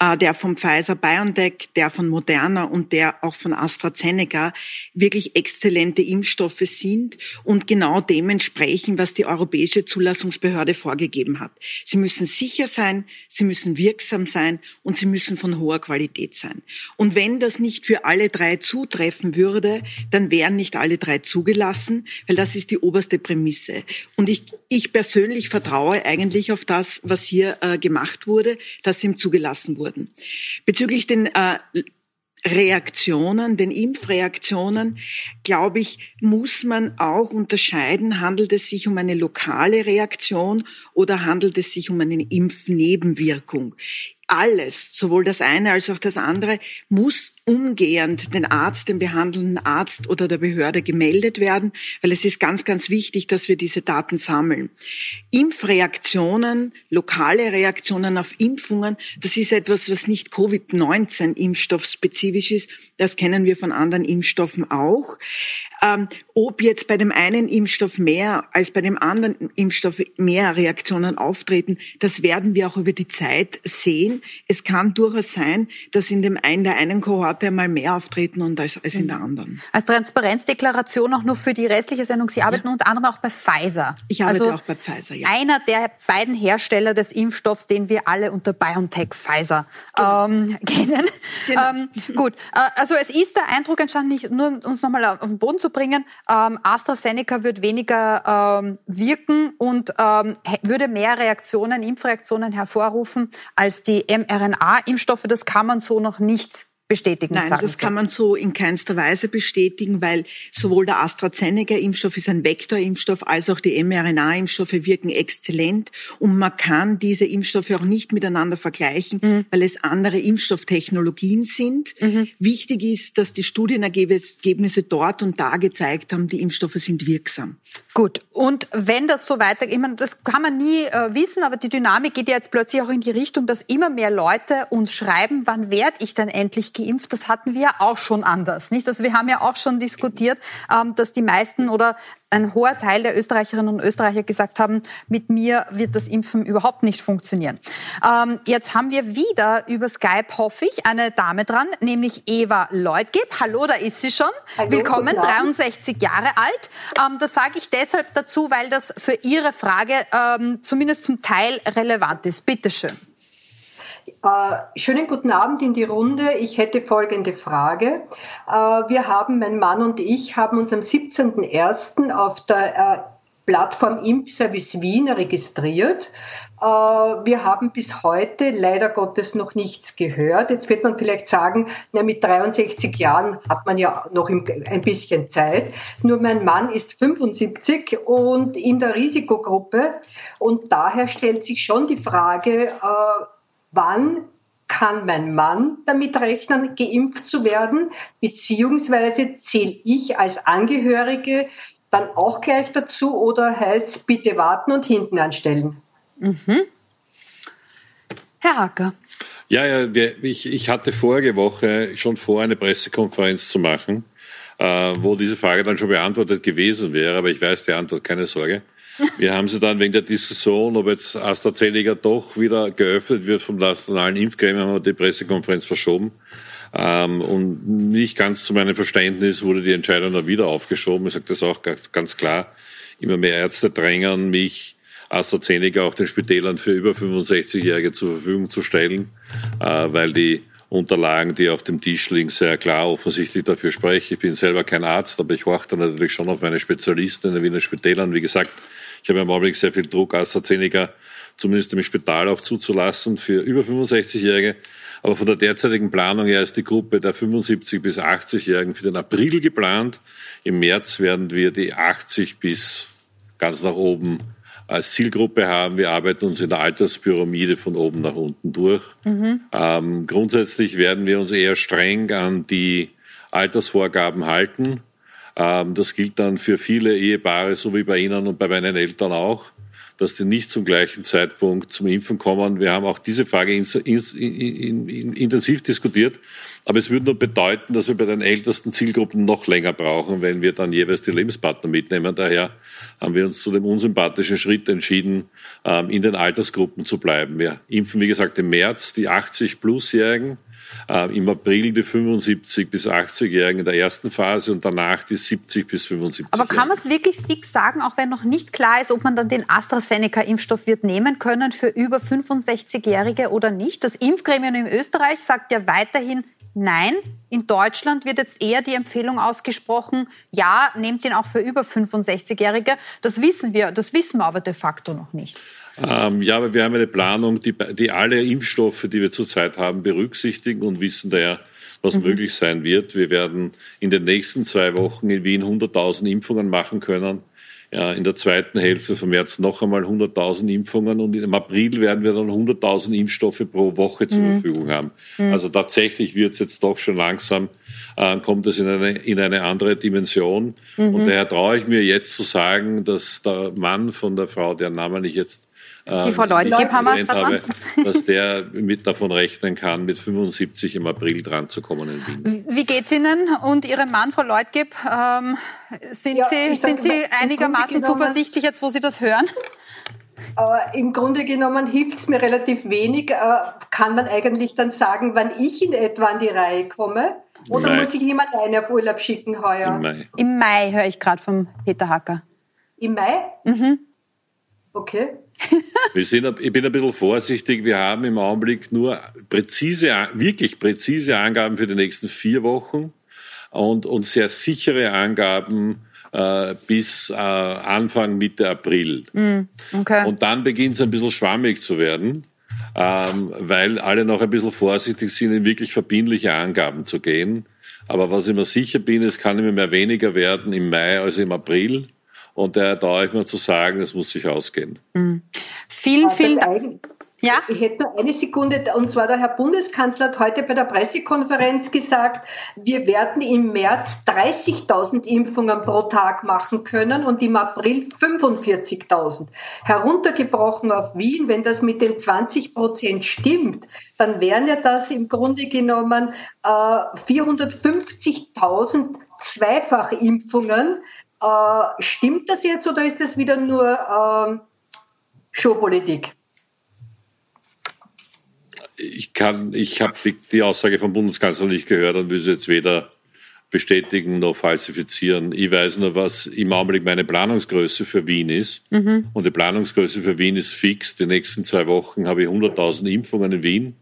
äh, der von Pfizer BioNTech, der von Moderna und der auch von AstraZeneca, wirklich exzellente Impfstoffe sind und genau dem entsprechen, was die Europäische Zulassungsbehörde vorgegeben hat. Sie müssen sicher sein, sie müssen wirksam sein und sie müssen von hoher Qualität sein. Und wenn das nicht für alle drei zutreffen würde, dann wären nicht alle drei zugelassen, weil das ist die oberste Prämisse. Und ich, ich persönlich vertraue eigentlich auf das, was hier äh, gemacht wurde, dass sie ihm zugelassen wurden. Bezüglich den äh, Reaktionen, den Impfreaktionen, glaube ich, muss man auch unterscheiden, handelt es sich um eine lokale Reaktion oder handelt es sich um eine Impfnebenwirkung. Alles, sowohl das eine als auch das andere, muss umgehend den Arzt, den behandelnden Arzt oder der Behörde gemeldet werden, weil es ist ganz, ganz wichtig, dass wir diese Daten sammeln. Impfreaktionen, lokale Reaktionen auf Impfungen, das ist etwas, was nicht Covid-19 impfstoffspezifisch ist. Das kennen wir von anderen Impfstoffen auch. Ähm, ob jetzt bei dem einen Impfstoff mehr als bei dem anderen Impfstoff mehr Reaktionen auftreten, das werden wir auch über die Zeit sehen. Es kann durchaus sein, dass in dem einen der einen Kohorte einmal mehr auftreten und als, als in der mhm. anderen. Als Transparenzdeklaration auch nur für die restliche Sendung. Sie arbeiten ja. unter anderem auch bei Pfizer. Ich arbeite also auch bei Pfizer, ja. Einer der beiden Hersteller des Impfstoffs, den wir alle unter BioNTech Pfizer genau. ähm, <laughs> kennen. Genau. Ähm, gut, äh, also es ist der Eindruck entstanden, nicht nur uns nochmal auf den Boden zu bringen, ähm, AstraZeneca wird weniger ähm, wirken und ähm, würde mehr Reaktionen, Impfreaktionen hervorrufen als die mRNA-Impfstoffe. Das kann man so noch nicht bestätigen. Nein, das kann man so in keinster Weise bestätigen, weil sowohl der AstraZeneca-Impfstoff ist ein Vektorimpfstoff, als auch die mRNA-Impfstoffe wirken exzellent. Und man kann diese Impfstoffe auch nicht miteinander vergleichen, mhm. weil es andere Impfstofftechnologien sind. Mhm. Wichtig ist, dass die Studienergebnisse dort und da gezeigt haben, die Impfstoffe sind wirksam. Gut, und wenn das so weiter, ich meine, das kann man nie äh, wissen, aber die Dynamik geht ja jetzt plötzlich auch in die Richtung, dass immer mehr Leute uns schreiben, wann werde ich dann endlich geimpft? Das hatten wir auch schon anders, nicht? Also wir haben ja auch schon diskutiert, ähm, dass die meisten oder ein hoher Teil der Österreicherinnen und Österreicher gesagt haben, mit mir wird das Impfen überhaupt nicht funktionieren. Ähm, jetzt haben wir wieder über Skype, hoffe ich, eine Dame dran, nämlich Eva Leutgeb. Hallo, da ist sie schon. Hallo, Willkommen, 63 Jahre alt. Ähm, das sage ich deshalb dazu, weil das für Ihre Frage ähm, zumindest zum Teil relevant ist. Bitte schön. Äh, schönen guten Abend in die Runde. Ich hätte folgende Frage. Äh, wir haben, mein Mann und ich, haben uns am 17.01. auf der äh, Plattform Impfservice Wien registriert. Äh, wir haben bis heute leider Gottes noch nichts gehört. Jetzt wird man vielleicht sagen, na, mit 63 Jahren hat man ja noch ein bisschen Zeit. Nur mein Mann ist 75 und in der Risikogruppe und daher stellt sich schon die Frage, äh, wann kann mein Mann damit rechnen, geimpft zu werden? Beziehungsweise zähle ich als Angehörige dann auch gleich dazu oder heißt bitte warten und hinten anstellen? Mhm. Herr Hacker. Ja, ja, ich, ich hatte vorige Woche schon vor, eine Pressekonferenz zu machen, äh, wo diese Frage dann schon beantwortet gewesen wäre, aber ich weiß die Antwort, keine Sorge. Wir haben sie dann wegen der Diskussion, ob jetzt AstraZeneca doch wieder geöffnet wird vom nationalen Impfgremium, haben wir die Pressekonferenz verschoben. Ähm, und nicht ganz zu meinem Verständnis wurde die Entscheidung dann wieder aufgeschoben. Ich sage das auch ganz klar. Immer mehr Ärzte drängen mich, AstraZeneca auch den Spitälern für über 65-Jährige zur Verfügung zu stellen, äh, weil die Unterlagen, die auf dem Tisch liegen, sehr klar offensichtlich dafür sprechen. Ich bin selber kein Arzt, aber ich warte natürlich schon auf meine Spezialisten in den Wiener Spitälern. Wie gesagt, ich habe im Augenblick sehr viel Druck, AstraZeneca zumindest im Spital auch zuzulassen für über 65-Jährige. Aber von der derzeitigen Planung her ist die Gruppe der 75 bis 80-Jährigen für den April geplant. Im März werden wir die 80 bis ganz nach oben als Zielgruppe haben. Wir arbeiten uns in der Alterspyramide von oben nach unten durch. Mhm. Ähm, grundsätzlich werden wir uns eher streng an die Altersvorgaben halten. Ähm, das gilt dann für viele Ehepaare, so wie bei Ihnen und bei meinen Eltern auch, dass die nicht zum gleichen Zeitpunkt zum Impfen kommen. Wir haben auch diese Frage in, in, in, intensiv diskutiert. Aber es würde nur bedeuten, dass wir bei den ältesten Zielgruppen noch länger brauchen, wenn wir dann jeweils die Lebenspartner mitnehmen. Daher haben wir uns zu dem unsympathischen Schritt entschieden, ähm, in den Altersgruppen zu bleiben. Wir impfen, wie gesagt, im März die 80-Plus-Jährigen äh, im April die 75 bis 80-Jährigen in der ersten Phase und danach die 70 bis 75. Aber kann man es wirklich fix sagen, auch wenn noch nicht klar ist, ob man dann den AstraZeneca-Impfstoff wird nehmen können für über 65-Jährige oder nicht? Das Impfgremium in Österreich sagt ja weiterhin, Nein, in Deutschland wird jetzt eher die Empfehlung ausgesprochen, ja, nehmt ihn auch für über 65-Jährige. Das wissen wir, das wissen wir aber de facto noch nicht. Ähm, ja, aber wir haben eine Planung, die, die alle Impfstoffe, die wir zurzeit haben, berücksichtigen und wissen daher, was mhm. möglich sein wird. Wir werden in den nächsten zwei Wochen in Wien 100.000 Impfungen machen können. Ja, in der zweiten Hälfte vom März noch einmal 100.000 Impfungen und im April werden wir dann 100.000 Impfstoffe pro Woche zur mhm. Verfügung haben. Mhm. Also tatsächlich wird es jetzt doch schon langsam, äh, kommt es in eine, in eine andere Dimension. Mhm. Und daher traue ich mir jetzt zu sagen, dass der Mann von der Frau, deren Namen ich jetzt die Frau Leutgeb haben wir habe, dass der mit davon rechnen kann, mit 75 im April dran zu kommen in Wien. Wie geht's Ihnen und Ihrem Mann, Frau Leutgeb? Ähm, sind ja, Sie, sind Sie einigermaßen zuversichtlich jetzt, wo Sie das hören? Aber Im Grunde genommen hilft es mir relativ wenig. Äh, kann man eigentlich dann sagen, wann ich in etwa an die Reihe komme? Oder Mai. muss ich ihn alleine auf Urlaub schicken heuer? Im Mai. Im Mai höre ich gerade vom Peter Hacker. Im Mai? Mhm. Okay. Wir sind, ich bin ein bisschen vorsichtig. Wir haben im Augenblick nur präzise, wirklich präzise Angaben für die nächsten vier Wochen und, und sehr sichere Angaben äh, bis äh, Anfang, Mitte April. Mm, okay. Und dann beginnt es ein bisschen schwammig zu werden, ähm, weil alle noch ein bisschen vorsichtig sind, in wirklich verbindliche Angaben zu gehen. Aber was ich mir sicher bin, es kann immer mehr weniger werden im Mai als im April. Und da traue ich mir zu sagen, das muss sich ausgehen. Mhm. Vielen, vielen Dank. Ja? Ich hätte nur eine Sekunde, und zwar der Herr Bundeskanzler hat heute bei der Pressekonferenz gesagt, wir werden im März 30.000 Impfungen pro Tag machen können und im April 45.000. Heruntergebrochen auf Wien, wenn das mit den 20 Prozent stimmt, dann wären ja das im Grunde genommen äh, 450.000 Zweifachimpfungen, äh, stimmt das jetzt oder ist das wieder nur äh, Showpolitik? Ich kann, ich habe die, die, Aussage vom Bundeskanzler nicht gehört und will sie jetzt weder bestätigen noch falsifizieren. Ich weiß nur, was im Augenblick meine Planungsgröße für Wien ist. Mhm. Und die Planungsgröße für Wien ist fix. Die nächsten zwei Wochen habe ich 100.000 Impfungen in Wien.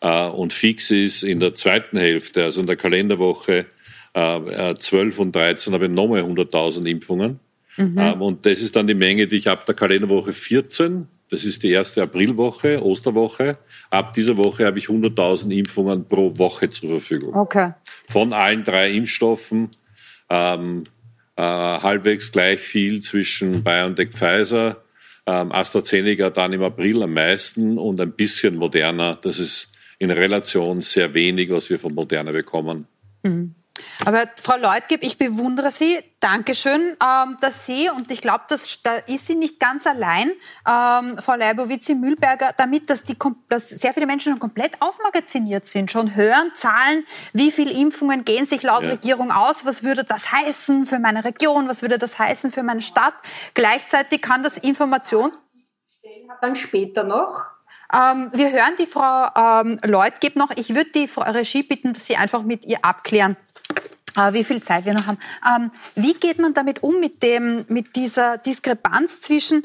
Äh, und fix ist in der zweiten Hälfte, also in der Kalenderwoche, äh, 12 und 13 habe ich nochmal 100.000 Impfungen. Mhm. Ähm, und das ist dann die Menge, die ich ab der Kalenderwoche 14, das ist die erste Aprilwoche, Osterwoche, ab dieser Woche habe ich 100.000 Impfungen pro Woche zur Verfügung. Okay. Von allen drei Impfstoffen, ähm, äh, halbwegs gleich viel zwischen BioNTech, Pfizer, ähm, AstraZeneca dann im April am meisten und ein bisschen moderner, das ist in Relation sehr wenig, was wir von Moderna bekommen. Mhm. Aber Frau Leutgeb, ich bewundere Sie. Dankeschön, ähm, dass Sie, und ich glaube, da ist sie nicht ganz allein, ähm, Frau Leibowitz-Mühlberger, damit, dass, die, dass sehr viele Menschen schon komplett aufmagaziniert sind, schon hören Zahlen, wie viele Impfungen gehen sich laut ja. Regierung aus, was würde das heißen für meine Region, was würde das heißen für meine Stadt. Gleichzeitig kann das Informations... Dann später noch. Ähm, wir hören die Frau ähm, Leutgeb noch. Ich würde die Frau Regie bitten, dass Sie einfach mit ihr abklären, wie viel Zeit wir noch haben. Ähm, wie geht man damit um, mit, dem, mit dieser Diskrepanz zwischen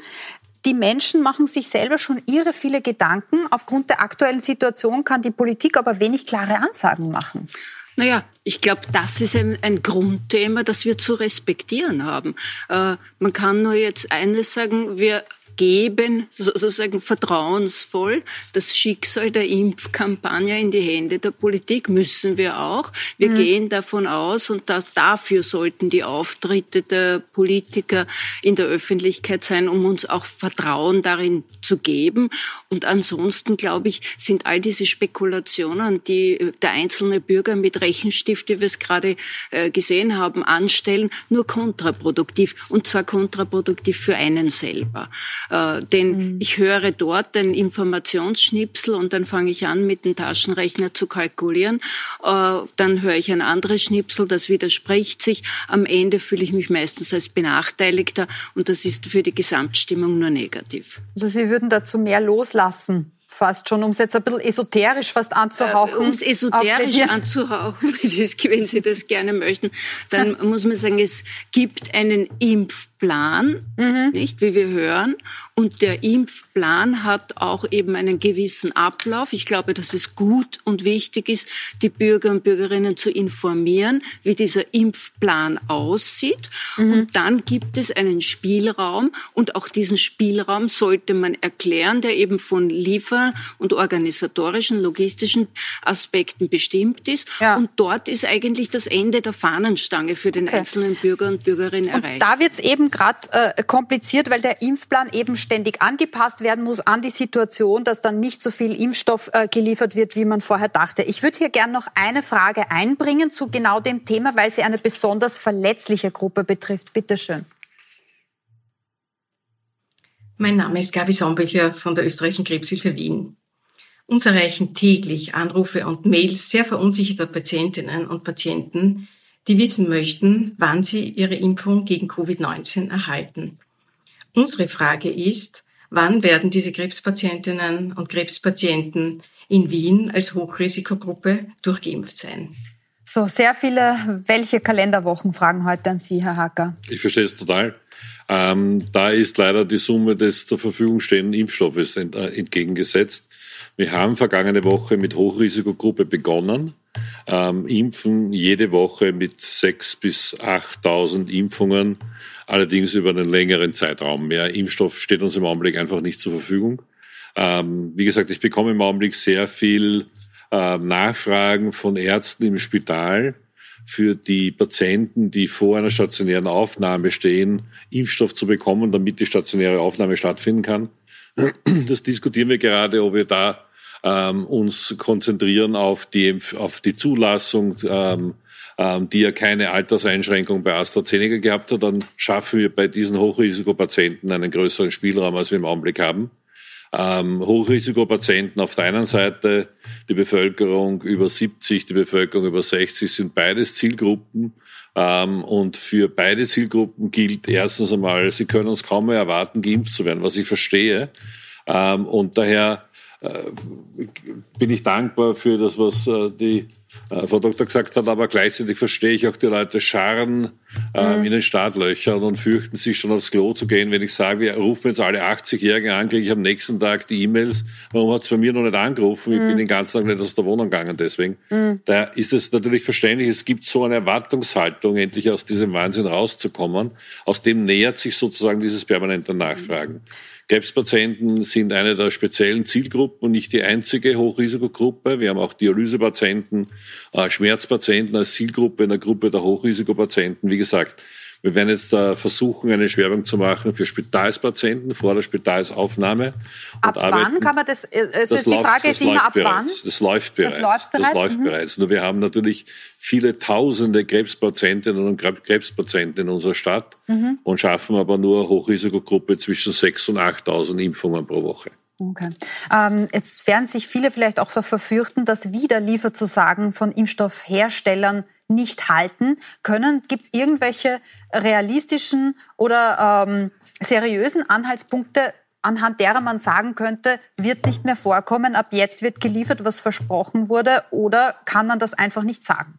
die Menschen machen sich selber schon irre viele Gedanken. Aufgrund der aktuellen Situation kann die Politik aber wenig klare Ansagen machen. Naja, ich glaube, das ist ein, ein, Grundthema, das wir zu respektieren haben. Äh, man kann nur jetzt eines sagen, wir geben sozusagen vertrauensvoll das Schicksal der Impfkampagne in die Hände der Politik, müssen wir auch. Wir mhm. gehen davon aus und das, dafür sollten die Auftritte der Politiker in der Öffentlichkeit sein, um uns auch Vertrauen darin zu geben. Und ansonsten, glaube ich, sind all diese Spekulationen, die der einzelne Bürger mit Rechenstift, wie wir es gerade äh, gesehen haben, anstellen, nur kontraproduktiv. Und zwar kontraproduktiv für einen selber. Äh, denn mhm. ich höre dort den Informationsschnipsel und dann fange ich an, mit dem Taschenrechner zu kalkulieren. Äh, dann höre ich ein anderes Schnipsel, das widerspricht sich. Am Ende fühle ich mich meistens als Benachteiligter und das ist für die Gesamtstimmung nur negativ. Also Sie würden dazu mehr loslassen? fast schon, um es jetzt ein bisschen esoterisch fast anzuhauchen. Äh, um <laughs> es esoterisch anzuhauchen, wenn Sie das gerne möchten, dann <laughs> muss man sagen, es gibt einen Impf Impfplan, mhm. nicht, wie wir hören. Und der Impfplan hat auch eben einen gewissen Ablauf. Ich glaube, dass es gut und wichtig ist, die Bürger und Bürgerinnen zu informieren, wie dieser Impfplan aussieht. Mhm. Und dann gibt es einen Spielraum und auch diesen Spielraum sollte man erklären, der eben von Liefer- und organisatorischen, logistischen Aspekten bestimmt ist. Ja. Und dort ist eigentlich das Ende der Fahnenstange für den okay. einzelnen Bürger und Bürgerinnen erreicht. Da wird es eben eben gerade äh, kompliziert, weil der Impfplan eben ständig angepasst werden muss an die Situation, dass dann nicht so viel Impfstoff äh, geliefert wird, wie man vorher dachte. Ich würde hier gerne noch eine Frage einbringen zu genau dem Thema, weil sie eine besonders verletzliche Gruppe betrifft. Bitte schön. Mein Name ist Gabi Sombücher von der Österreichischen Krebshilfe Wien. Uns erreichen täglich Anrufe und Mails sehr verunsicherter Patientinnen und Patienten, die wissen möchten, wann sie ihre Impfung gegen Covid-19 erhalten. Unsere Frage ist, wann werden diese Krebspatientinnen und Krebspatienten in Wien als Hochrisikogruppe durchgeimpft sein? So, sehr viele, welche Kalenderwochen fragen heute an Sie, Herr Hacker? Ich verstehe es total. Ähm, da ist leider die Summe des zur Verfügung stehenden Impfstoffes äh, entgegengesetzt. Wir haben vergangene Woche mit Hochrisikogruppe begonnen ähm, impfen jede Woche mit 6.000 bis 8.000 Impfungen, allerdings über einen längeren Zeitraum. Mehr Impfstoff steht uns im Augenblick einfach nicht zur Verfügung. Ähm, wie gesagt, ich bekomme im Augenblick sehr viel äh, Nachfragen von Ärzten im Spital für die Patienten, die vor einer stationären Aufnahme stehen, Impfstoff zu bekommen, damit die stationäre Aufnahme stattfinden kann. Das diskutieren wir gerade, ob wir da ähm, uns konzentrieren auf die, auf die Zulassung, ähm, ähm, die ja keine Alterseinschränkung bei AstraZeneca gehabt hat, dann schaffen wir bei diesen Hochrisikopatienten einen größeren Spielraum, als wir im Augenblick haben. Ähm, Hochrisikopatienten auf der einen Seite, die Bevölkerung über 70, die Bevölkerung über 60 sind beides Zielgruppen. Ähm, und für beide Zielgruppen gilt erstens einmal, sie können uns kaum mehr erwarten, geimpft zu werden, was ich verstehe. Ähm, und daher bin ich dankbar für das, was äh, die äh, Frau Doktor gesagt hat, aber gleichzeitig verstehe ich auch die Leute scharren äh, mhm. in den Startlöchern und fürchten sich schon aufs Klo zu gehen. Wenn ich sage, wir rufen jetzt alle 80-Jährigen an, kriege ich am nächsten Tag die E-Mails, warum hat es bei mir noch nicht angerufen? Ich mhm. bin den ganzen Tag nicht aus der Wohnung gegangen deswegen. Mhm. Da ist es natürlich verständlich, es gibt so eine Erwartungshaltung, endlich aus diesem Wahnsinn rauszukommen. Aus dem nähert sich sozusagen dieses permanente Nachfragen. Krebspatienten sind eine der speziellen Zielgruppen und nicht die einzige Hochrisikogruppe. Wir haben auch Dialysepatienten, äh, Schmerzpatienten als Zielgruppe in der Gruppe der Hochrisikopatienten. Wie gesagt, Wir werden jetzt äh, versuchen, eine Schwerbung zu machen für Spitalspatienten vor der Spitalsaufnahme. Ab wann kann man das? Äh, es das ist die Frage ist immer ab wann? Das läuft bereits. Das läuft bereits. Das läuft mhm. bereits. Nur wir haben natürlich viele tausende Krebspatientinnen und Krebspatienten in unserer Stadt mhm. und schaffen aber nur eine Hochrisikogruppe zwischen 6.000 und 8.000 Impfungen pro Woche. Okay. Ähm, jetzt werden sich viele vielleicht auch dafür fürchten, dass wieder Lieferzusagen von Impfstoffherstellern nicht halten können. Gibt es irgendwelche realistischen oder ähm, seriösen Anhaltspunkte, anhand derer man sagen könnte, wird nicht mehr vorkommen, ab jetzt wird geliefert, was versprochen wurde, oder kann man das einfach nicht sagen?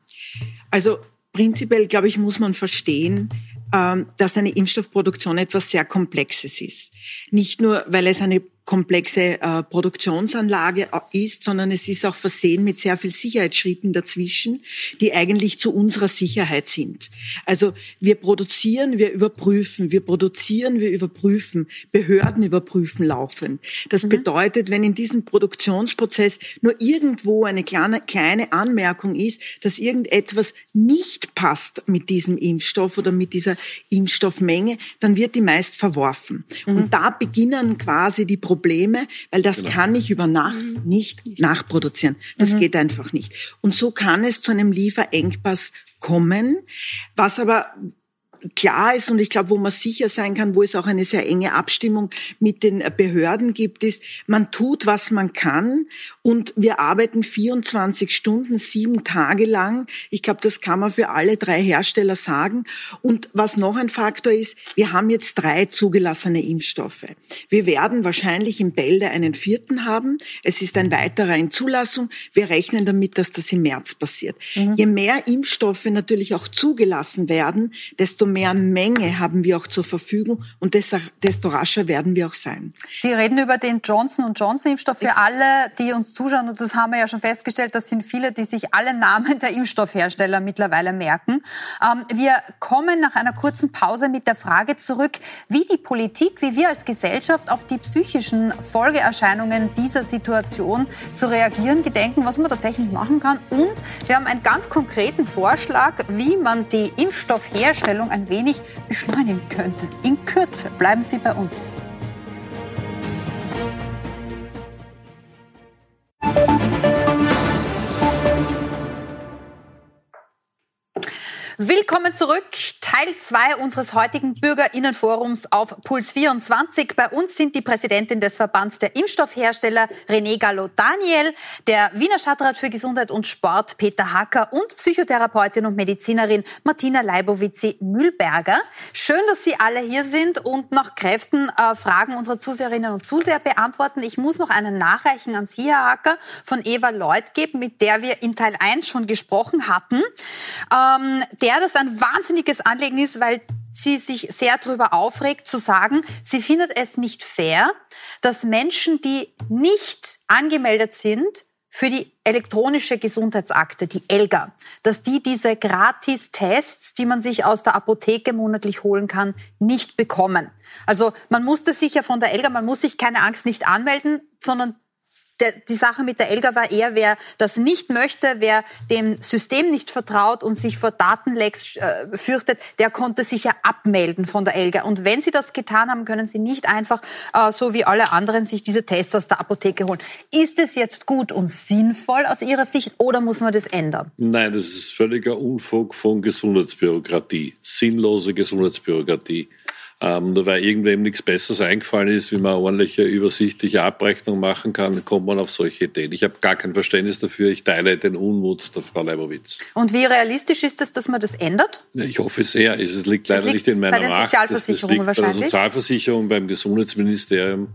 Also prinzipiell, glaube ich, muss man verstehen, ähm, dass eine Impfstoffproduktion etwas sehr Komplexes ist. Nicht nur, weil es eine komplexe äh, Produktionsanlage ist, sondern es ist auch versehen mit sehr viel Sicherheitsschritten dazwischen, die eigentlich zu unserer Sicherheit sind. Also wir produzieren, wir überprüfen, wir produzieren, wir überprüfen, Behörden überprüfen laufend. Das mhm. bedeutet, wenn in diesem Produktionsprozess nur irgendwo eine kleine, kleine Anmerkung ist, dass irgendetwas nicht passt mit diesem Impfstoff oder mit dieser Impfstoffmenge, dann wird die meist verworfen. Mhm. Und da beginnen quasi die Probleme Probleme, weil das genau. kann ich über Nacht nicht nachproduzieren. Das mhm. geht einfach nicht. Und so kann es zu einem Lieferengpass kommen, was aber klar ist und ich glaube, wo man sicher sein kann, wo es auch eine sehr enge Abstimmung mit den Behörden gibt, ist, man tut, was man kann und wir arbeiten 24 Stunden, sieben Tage lang. Ich glaube, das kann man für alle drei Hersteller sagen. Und was noch ein Faktor ist, wir haben jetzt drei zugelassene Impfstoffe. Wir werden wahrscheinlich im Bälde einen vierten haben. Es ist ein weiterer in Zulassung. Wir rechnen damit, dass das im März passiert. Mhm. Je mehr Impfstoffe natürlich auch zugelassen werden, desto mehr Menge haben wir auch zur Verfügung und desto rascher werden wir auch sein. Sie reden über den Johnson Johnson Impfstoff für alle, die uns zuschauen. Und das haben wir ja schon festgestellt, das sind viele, die sich alle Namen der Impfstoffhersteller mittlerweile merken. Ähm, wir kommen nach einer kurzen Pause mit der Frage zurück, wie die Politik, wie wir als Gesellschaft auf die psychischen Folgeerscheinungen dieser Situation zu reagieren gedenken, was man tatsächlich machen kann. Und wir haben einen ganz konkreten Vorschlag, wie man die Impfstoffherstellung ein wenig beschleunigen könnte. In Kürze bleiben Sie bei uns. Willkommen zurück. Teil 2 unseres heutigen Bürgerinnenforums auf Puls 24. Bei uns sind die Präsidentin des Verbands der Impfstoffhersteller René Gallo-Daniel, der Wiener Stadtrat für Gesundheit und Sport Peter Hacker und Psychotherapeutin und Medizinerin Martina Leibowitzi-Mühlberger. Schön, dass Sie alle hier sind und nach Kräften äh, Fragen unserer Zuseherinnen und Zuseher beantworten. Ich muss noch einen nachreichen an Sie, Herr Hacker, von Eva Lloyd geben, mit der wir in Teil 1 schon gesprochen hatten. Ähm, der das ein wahnsinniges Anliegen ist, weil sie sich sehr darüber aufregt, zu sagen, sie findet es nicht fair, dass Menschen, die nicht angemeldet sind, für die elektronische Gesundheitsakte, die ELGA, dass die diese Gratis-Tests, die man sich aus der Apotheke monatlich holen kann, nicht bekommen. Also man musste sich ja von der ELGA, man muss sich keine Angst nicht anmelden, sondern der, die Sache mit der Elga war eher, wer das nicht möchte, wer dem System nicht vertraut und sich vor Datenlecks äh, fürchtet, der konnte sich ja abmelden von der Elga. Und wenn Sie das getan haben, können Sie nicht einfach, äh, so wie alle anderen, sich diese Tests aus der Apotheke holen. Ist es jetzt gut und sinnvoll aus Ihrer Sicht oder muss man das ändern? Nein, das ist völliger Unfug von Gesundheitsbürokratie, sinnlose Gesundheitsbürokratie. Ähm, nur weil irgendwem nichts Besseres eingefallen ist, wie man ordentliche, übersichtliche Abrechnung machen kann, kommt man auf solche Ideen. Ich habe gar kein Verständnis dafür. Ich teile den Unmut der Frau Leibowitz. Und wie realistisch ist es, dass man das ändert? Ich hoffe sehr. Es liegt leider liegt nicht in meiner Macht. Bei den Sozialversicherungen liegt wahrscheinlich. Bei der Sozialversicherung, beim Gesundheitsministerium.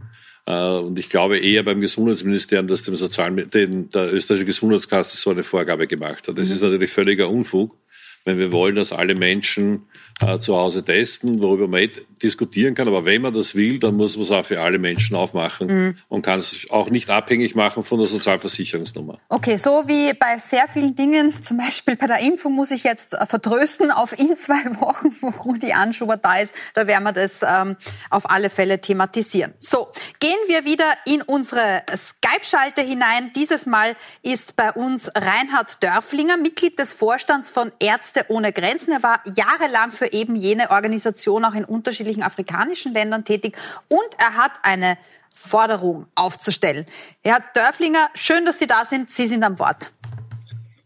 Äh, und ich glaube eher beim Gesundheitsministerium, dass dem Sozial den, der österreichische Gesundheitskasse so eine Vorgabe gemacht hat. Das mhm. ist natürlich völliger Unfug wenn wir wollen, dass alle Menschen äh, zu Hause testen, worüber man eh diskutieren kann. Aber wenn man das will, dann muss man es auch für alle Menschen aufmachen mhm. und kann es auch nicht abhängig machen von der Sozialversicherungsnummer. Okay, so wie bei sehr vielen Dingen, zum Beispiel bei der Impfung, muss ich jetzt äh, vertrösten auf in zwei <laughs> Wochen, wo Rudi Anschuber da ist. Da werden wir das ähm, auf alle Fälle thematisieren. So, gehen wir wieder in unsere Skype-Schalte hinein. Dieses Mal ist bei uns Reinhard Dörflinger, Mitglied des Vorstands von Ärzten Ärzte ohne Grenzen. Er war jahrelang für eben jene Organisation auch in unterschiedlichen afrikanischen Ländern tätig und er hat eine Forderung aufzustellen. Herr Dörflinger, schön, dass Sie da sind. Sie sind am Wort.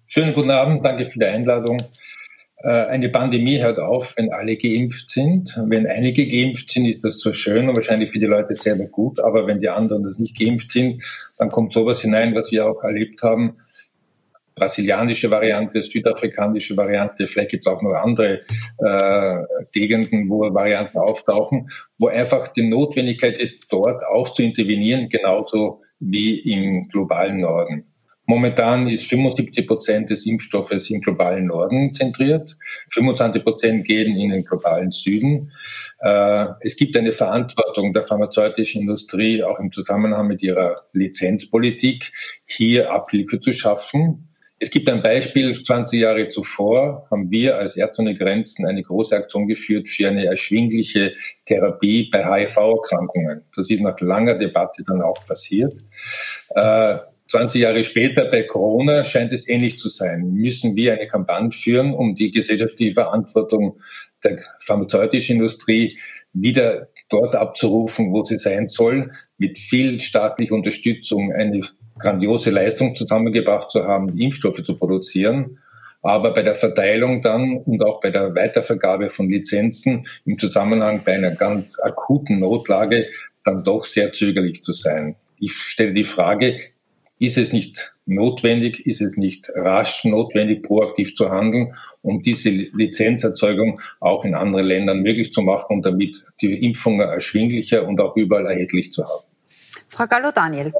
Schönen guten Abend, danke für die Einladung. Äh, eine Pandemie hört auf, wenn alle geimpft sind. Wenn einige geimpft sind, ist das so schön und wahrscheinlich für die Leute selber gut. Aber wenn die anderen das nicht geimpft sind, dann kommt sowas hinein, was wir auch erlebt haben. Brasilianische Variante, südafrikanische Variante, vielleicht gibt es auch noch andere äh, Gegenden, wo Varianten auftauchen, wo einfach die Notwendigkeit ist, dort auch zu intervenieren, genauso wie im globalen Norden. Momentan ist 75 Prozent des Impfstoffes im globalen Norden zentriert. 25 Prozent gehen in den globalen Süden. Äh, es gibt eine Verantwortung der pharmazeutischen Industrie, auch im Zusammenhang mit ihrer Lizenzpolitik, hier Abhilfe zu schaffen. Es gibt ein Beispiel, 20 Jahre zuvor haben wir als Ärzte ohne Grenzen eine große Aktion geführt für eine erschwingliche Therapie bei HIV-Erkrankungen. Das ist nach langer Debatte dann auch passiert. Äh, 20 Jahre später bei Corona scheint es ähnlich zu sein. Müssen wir eine Kampagne führen, um die gesellschaftliche Verantwortung der pharmazeutischen Industrie wieder dort abzurufen, wo sie sein soll, mit viel staatlicher Unterstützung eine grandiose Leistung zusammengebracht zu haben, Impfstoffe zu produzieren, aber bei der Verteilung dann und auch bei der Weitervergabe von Lizenzen im Zusammenhang bei einer ganz akuten Notlage dann doch sehr zögerlich zu sein. Ich stelle die Frage, ist es nicht notwendig, ist es nicht rasch notwendig, proaktiv zu handeln, um diese Lizenzerzeugung auch in anderen Ländern möglich zu machen und damit die Impfungen erschwinglicher und auch überall erhältlich zu haben. Frau Gallo-Daniel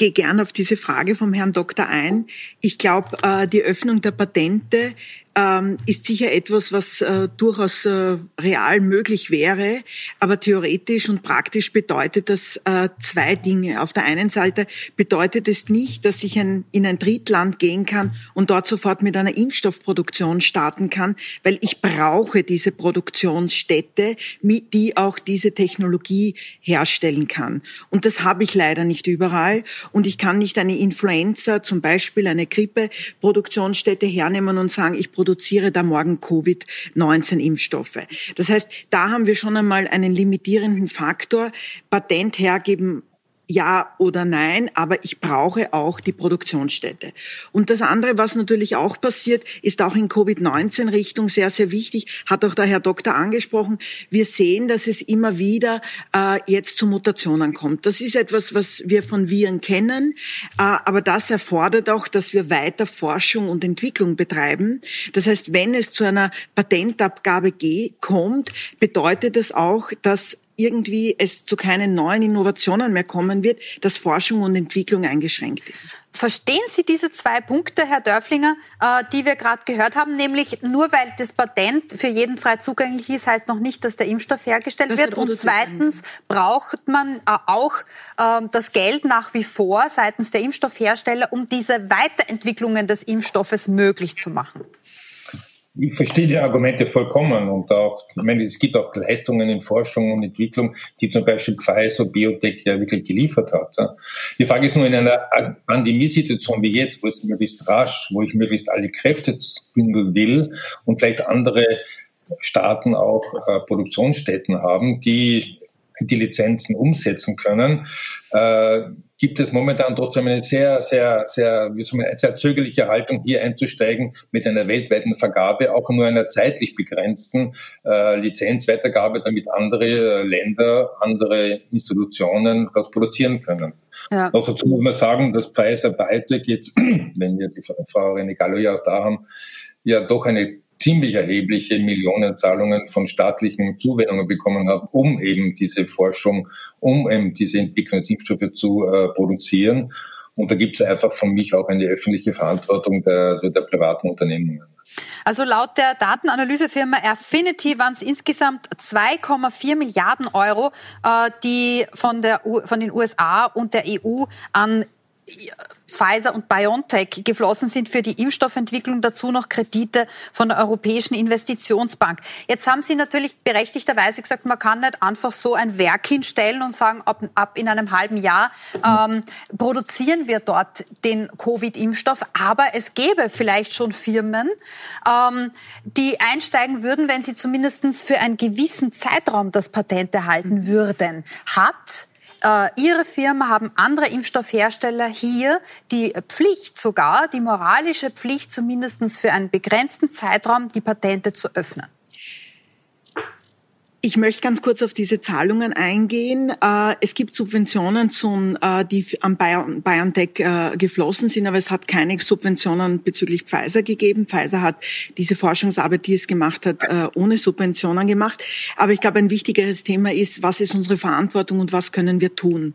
gehe gern auf diese Frage vom Herrn Doktor ein. Ich glaube, äh, die Öffnung der Patente ähm, ist sicher etwas, was äh, durchaus äh, real möglich wäre. Aber theoretisch und praktisch bedeutet das äh, zwei Dinge. Auf der einen Seite bedeutet es nicht, dass ich in ein Drittland gehen kann und dort sofort mit einer Impfstoffproduktion starten kann, weil ich brauche diese Produktionsstätte, die auch diese Technologie herstellen kann. Und das habe ich leider nicht überall. Und ich kann nicht eine Influenza, zum Beispiel eine Grippe-Produktionsstätte hernehmen und sagen, ich produziere da morgen Covid-19-Impfstoffe. Das heißt, da haben wir schon einmal einen limitierenden Faktor. Patent hergeben ja oder nein, aber ich brauche auch die Produktionsstätte. Und das andere, was natürlich auch passiert, ist auch in Covid-19-Richtung sehr, sehr wichtig, hat auch der Herr Doktor angesprochen. Wir sehen, dass es immer wieder äh, jetzt zu Mutationen kommt. Das ist etwas, was wir von Viren kennen, äh, aber das erfordert auch, dass wir weiter Forschung und Entwicklung betreiben. Das heißt, wenn es zu einer Patentabgabe kommt, bedeutet das auch, dass irgendwie es zu keinen neuen Innovationen mehr kommen wird, dass Forschung und Entwicklung eingeschränkt ist. Verstehen Sie diese zwei Punkte, Herr Dörflinger, äh, die wir gerade gehört haben, nämlich nur weil das Patent für jeden frei zugänglich ist, heißt noch nicht, dass der Impfstoff hergestellt das wird. Und zweitens braucht man äh, auch ähm, das Geld nach wie vor seitens der Impfstoffhersteller, um diese Weiterentwicklungen des Impfstoffes möglich zu machen ich verstehe die Argumente vollkommen und auch, ich meine, es gibt auch Leistungen in Forschung und Entwicklung, die zum Beispiel Pfizer Biotech ja wirklich geliefert hat. Die Frage ist nur in einer Pandemiesituation wie jetzt, wo es möglichst rasch, wo ich möglichst alle Kräfte bündeln will und vielleicht andere Staaten auch äh, Produktionsstätten haben, die die Lizenzen umsetzen können, äh, gibt es momentan trotzdem eine sehr, sehr, sehr, wie soll man, sehr zögerliche Haltung, hier einzusteigen mit einer weltweiten Vergabe, auch nur einer zeitlich begrenzten äh, Lizenzweitergabe, damit andere äh, Länder, andere Institutionen das produzieren können. Ja. Noch dazu muss man sagen, dass Pfizer BioNTech jetzt, <clears throat> wenn wir die Frau René Gallo ja auch da haben, ja doch eine ziemlich erhebliche Millionenzahlungen von staatlichen Zuwendungen bekommen haben, um eben diese Forschung, um eben diese Entwicklungsimpfstoffe zu äh, produzieren. Und da gibt es einfach von mich auch eine öffentliche Verantwortung der, der privaten Unternehmen. Also laut der Datenanalysefirma Affinity waren es insgesamt 2,4 Milliarden Euro, äh, die von, der, von den USA und der EU an Pfizer und BioNTech geflossen sind für die Impfstoffentwicklung, dazu noch Kredite von der Europäischen Investitionsbank. Jetzt haben Sie natürlich berechtigterweise gesagt, man kann nicht einfach so ein Werk hinstellen und sagen, ab, ab in einem halben Jahr ähm, produzieren wir dort den Covid-Impfstoff. Aber es gäbe vielleicht schon Firmen, ähm, die einsteigen würden, wenn sie zumindest für einen gewissen Zeitraum das Patent erhalten würden. Hat äh, Ihre Firma haben andere Impfstoffhersteller hier die Pflicht sogar, die moralische Pflicht zumindest für einen begrenzten Zeitraum die Patente zu öffnen. Ich möchte ganz kurz auf diese Zahlungen eingehen. Äh, es gibt Subventionen, zum, äh, die am BioNTech äh, geflossen sind, aber es hat keine Subventionen bezüglich Pfizer gegeben. Pfizer hat diese Forschungsarbeit, die es gemacht hat, ohne Subventionen gemacht. Aber ich glaube, ein wichtigeres Thema ist, was ist unsere Verantwortung und was können wir tun?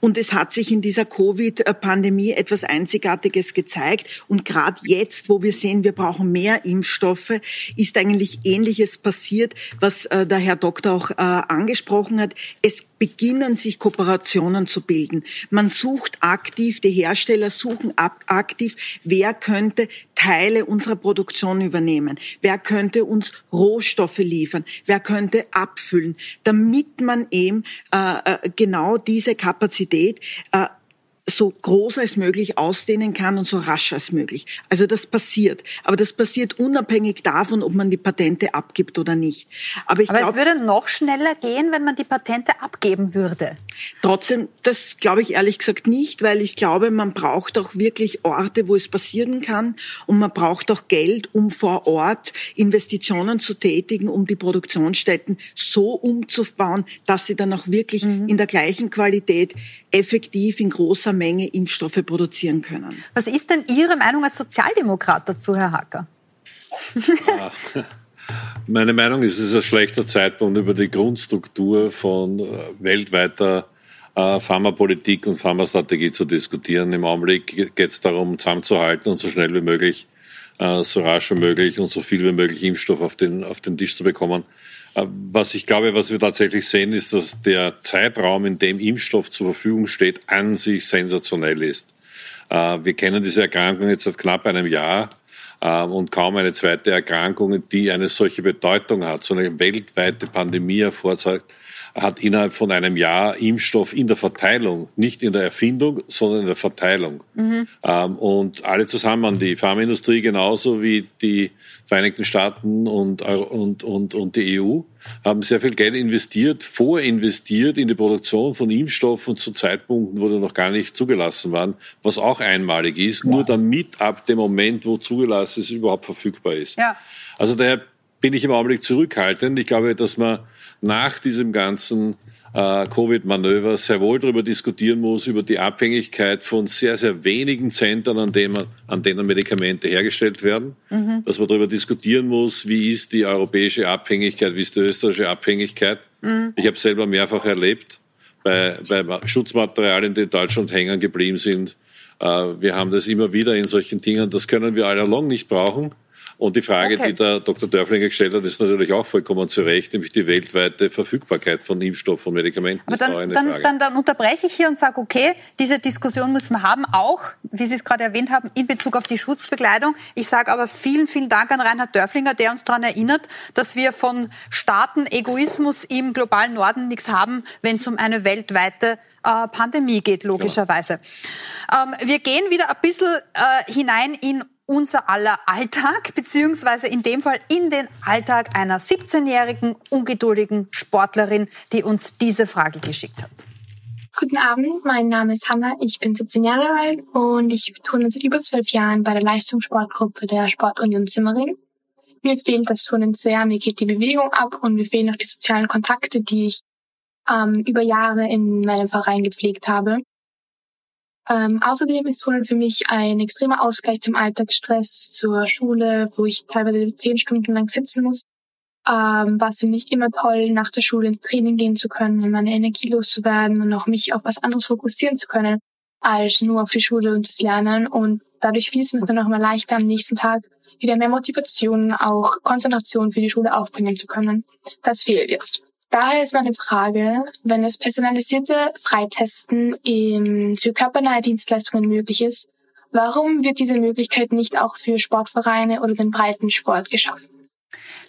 Und es hat sich in dieser Covid-Pandemie etwas Einzigartiges gezeigt. Und gerade jetzt, wo wir sehen, wir brauchen mehr Impfstoffe, ist eigentlich Ähnliches passiert, was der Herr Doktor auch äh, angesprochen hat, es beginnen sich Kooperationen zu bilden. Man sucht aktiv, die Hersteller suchen aktiv, wer könnte Teile unserer Produktion übernehmen, wer könnte uns Rohstoffe liefern, wer könnte abfüllen, damit man eben äh, äh genau diese Kapazität äh, so groß als möglich ausdehnen kann und so rasch als möglich. Also das passiert. Aber das passiert unabhängig davon, ob man die Patente abgibt oder nicht. Aber, ich Aber glaub, es würde noch schneller gehen, wenn man die Patente abgeben würde. Trotzdem, das glaube ich ehrlich gesagt nicht, weil ich glaube, man braucht auch wirklich Orte, wo es passieren kann und man braucht auch Geld, um vor Ort Investitionen zu tätigen, um die Produktionsstätten so umzubauen, dass sie dann auch wirklich mhm. in der gleichen Qualität effektiv in großer Menge Impfstoffe produzieren können. Was ist denn Ihre Meinung als Sozialdemokrat dazu, Herr Hacker? Ah, <laughs> meine Meinung ist, es ist ein schlechter Zeitpunkt, über die Grundstruktur von äh, weltweiter äh, Pharmapolitik und Pharmastrategie zu diskutieren. Im Augenblick geht es darum, zusammenzuhalten und so schnell wie möglich, äh, so rasch wie möglich und so viel wie möglich Impfstoff auf den, auf den Tisch zu bekommen. Äh, was ich glaube, was wir tatsächlich sehen, ist, dass der Zeitraum, in dem Impfstoff zur Verfügung steht, an sich sensationell ist. Äh, wir kennen diese Erkrankung jetzt seit knapp einem Jahr äh, und kaum eine zweite Erkrankung, die eine solche Bedeutung hat, so eine weltweite Pandemie hervorzeugt, hat innerhalb von einem Jahr Impfstoff in der Verteilung, nicht in der Erfindung, sondern in der Verteilung. Mhm. Ähm, und alle zusammen, die Pharmaindustrie genauso wie die Vereinigten Staaten und, und, und, und die EU, haben sehr viel Geld investiert, vorinvestiert in die Produktion von Impfstoffen zu Zeitpunkten, wo die noch gar nicht zugelassen waren, was auch einmalig ist, ja. nur damit ab dem Moment, wo zugelassen ist, überhaupt verfügbar ist. Ja. Also daher bin ich im Augenblick zurückhaltend. Ich glaube, dass man nach diesem ganzen äh, Covid-Manöver sehr wohl darüber diskutieren muss, über die Abhängigkeit von sehr, sehr wenigen Zentren, an denen, an denen Medikamente hergestellt werden. Mhm. Dass man darüber diskutieren muss, wie ist die europäische Abhängigkeit, wie ist die österreichische Abhängigkeit. Mhm. Ich habe selber mehrfach erlebt, bei, bei Schutzmaterialien, die in Deutschland hängen geblieben sind. Äh, wir haben das immer wieder in solchen Dingen. Das können wir all along nicht brauchen. Und die Frage, okay. die der Dr. Dörflinger gestellt hat, ist natürlich auch vollkommen zu Recht, nämlich die weltweite Verfügbarkeit von Impfstoffen und Medikamenten. Aber dann, dann, dann, dann, unterbreche ich hier und sage, okay, diese Diskussion müssen wir haben, auch, wie Sie es gerade erwähnt haben, in Bezug auf die Schutzbekleidung. Ich sage aber vielen, vielen Dank an Reinhard Dörflinger, der uns daran erinnert, dass wir von Staaten-Egoismus im globalen Norden nichts haben, wenn es um eine weltweite äh, Pandemie geht, logischerweise. Ja. Ähm, wir gehen wieder ein bisschen äh, hinein in unser aller Alltag, beziehungsweise in dem Fall in den Alltag einer 17-jährigen, ungeduldigen Sportlerin, die uns diese Frage geschickt hat. Guten Abend, mein Name ist Hanna, ich bin 17 Jahre alt und ich turne seit über zwölf Jahren bei der Leistungssportgruppe der Sportunion Zimmering. Mir fehlt das Turnen sehr, mir geht die Bewegung ab und mir fehlen auch die sozialen Kontakte, die ich ähm, über Jahre in meinem Verein gepflegt habe. Ähm, außerdem ist Turnen für mich ein extremer Ausgleich zum Alltagsstress, zur Schule, wo ich teilweise zehn Stunden lang sitzen muss. Ähm, war es für mich immer toll, nach der Schule ins Training gehen zu können, meine Energie loszuwerden und auch mich auf was anderes fokussieren zu können, als nur auf die Schule und das Lernen. Und dadurch fiel es mir dann auch immer leichter, am nächsten Tag wieder mehr Motivation, auch Konzentration für die Schule aufbringen zu können. Das fehlt jetzt. Daher ist meine Frage, wenn es personalisierte Freitesten für körpernahe Dienstleistungen möglich ist, warum wird diese Möglichkeit nicht auch für Sportvereine oder den Breitensport geschaffen?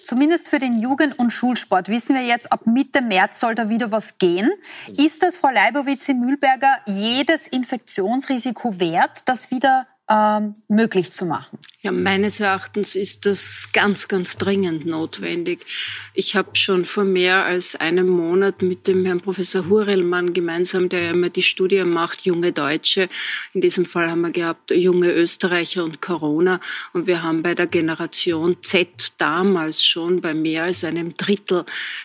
Zumindest für den Jugend- und Schulsport wissen wir jetzt, ab Mitte März soll da wieder was gehen. Ist das, Frau Leibowitz-Mühlberger, jedes Infektionsrisiko wert, das wieder ähm, möglich zu machen? Ja, meines Erachtens ist das ganz, ganz dringend notwendig. Ich habe schon vor mehr als einem Monat mit dem Herrn Professor Hurelmann gemeinsam, der ja immer die Studie macht, junge Deutsche. In diesem Fall haben wir gehabt junge Österreicher und Corona. Und wir haben bei der Generation Z damals schon bei mehr als einem Drittel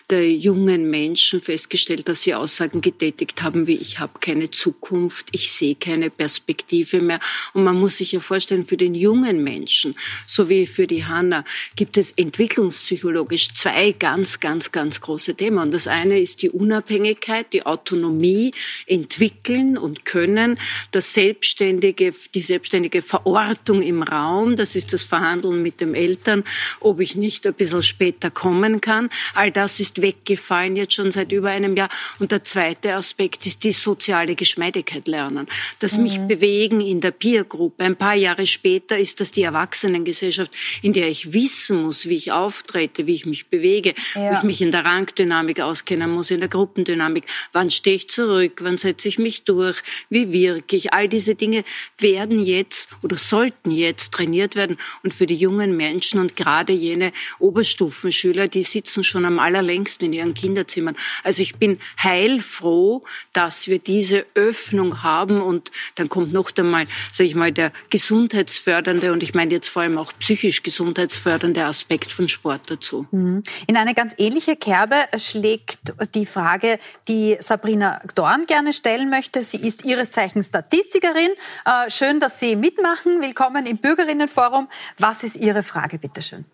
der jungen Menschen festgestellt, dass sie Aussagen getätigt haben, wie ich habe keine Zukunft, ich sehe keine Perspektive mehr. Und man muss muss sich ja vorstellen, für den jungen Menschen, so wie für die Hanna, gibt es entwicklungspsychologisch zwei ganz, ganz, ganz große Themen. Und das eine ist die Unabhängigkeit, die Autonomie, entwickeln und können, das selbstständige, die selbstständige Verortung im Raum, das ist das Verhandeln mit den Eltern, ob ich nicht ein bisschen später kommen kann. All das ist weggefallen jetzt schon seit über einem Jahr. Und der zweite Aspekt ist die soziale Geschmeidigkeit lernen. Das mhm. mich bewegen in der Peergruppe, ein paar Jahre später ist das die Erwachsenengesellschaft, in der ich wissen muss, wie ich auftrete, wie ich mich bewege, ja. wo ich mich in der Rangdynamik auskennen muss, in der Gruppendynamik. Wann stehe ich zurück? Wann setze ich mich durch? Wie wirke ich? All diese Dinge werden jetzt oder sollten jetzt trainiert werden. Und für die jungen Menschen und gerade jene Oberstufenschüler, die sitzen schon am allerlängsten in ihren Kinderzimmern. Also ich bin heilfroh, dass wir diese Öffnung haben und dann kommt noch einmal, sage ich mal, der gesundheitsfördernde und ich meine jetzt vor allem auch psychisch gesundheitsfördernde Aspekt von Sport dazu. Mhm. In eine ganz ähnliche Kerbe schlägt die Frage, die Sabrina Dorn gerne stellen möchte. Sie ist ihres Zeichens Statistikerin. Äh, schön, dass Sie mitmachen. Willkommen im Bürgerinnenforum. Was ist Ihre Frage, bitteschön?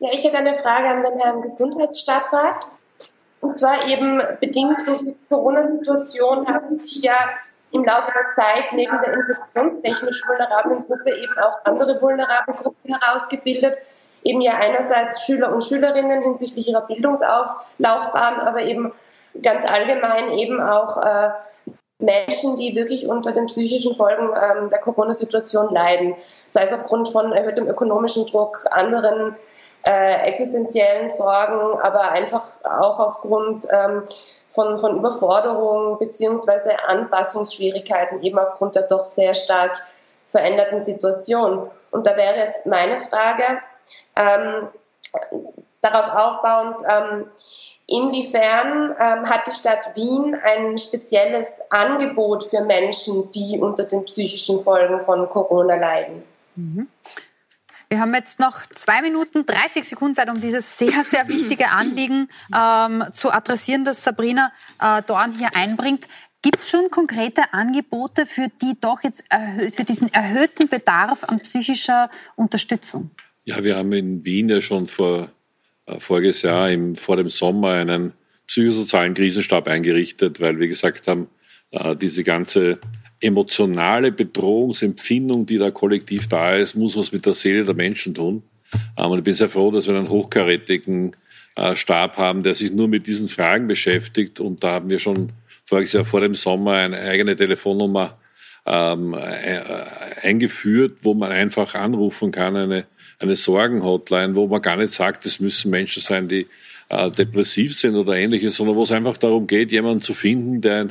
Ja, ich hätte eine Frage an den Herrn Gesundheitsstadtrat. Und zwar eben bedingt durch die Corona-Situation haben sich ja im Laufe der Zeit neben der infektionstechnisch vulnerablen Gruppe eben auch andere vulnerable Gruppen herausgebildet. Eben ja einerseits Schüler und Schülerinnen hinsichtlich ihrer Bildungslaufbahn, aber eben ganz allgemein eben auch äh, Menschen, die wirklich unter den psychischen Folgen ähm, der Corona-Situation leiden, sei es aufgrund von erhöhtem ökonomischen Druck, anderen äh, existenziellen Sorgen, aber einfach auch aufgrund ähm, von, von Überforderung beziehungsweise Anpassungsschwierigkeiten eben aufgrund der doch sehr stark veränderten Situation. Und da wäre jetzt meine Frage, ähm, darauf aufbauend, ähm, inwiefern ähm, hat die Stadt Wien ein spezielles Angebot für Menschen, die unter den psychischen Folgen von Corona leiden? Mhm. Wir haben jetzt noch zwei Minuten 30 Sekunden Zeit, um dieses sehr, sehr wichtige Anliegen ähm, zu adressieren, das Sabrina äh, Dorn hier einbringt. Gibt es schon konkrete Angebote für die doch jetzt für diesen erhöhten Bedarf an psychischer Unterstützung? Ja, wir haben in Wien ja schon vor äh, voriges Jahr im, vor dem Sommer einen psychosozialen Krisenstab eingerichtet, weil wir gesagt haben, äh, diese ganze emotionale Bedrohungsempfindung, die da kollektiv da ist, muss was mit der Seele der Menschen tun. Ähm, und ich bin sehr froh, dass wir einen hochkarätigen äh, Stab haben, der sich nur mit diesen Fragen beschäftigt. Und da haben wir schon voriges Jahr vor dem Sommer eine eigene Telefonnummer ähm, äh, eingeführt, wo man einfach anrufen kann, eine, eine Sorgenhotline, wo man gar nicht sagt, es müssen Menschen sein, die äh, depressiv sind oder ähnliches, sondern wo es einfach darum geht, jemanden zu finden, der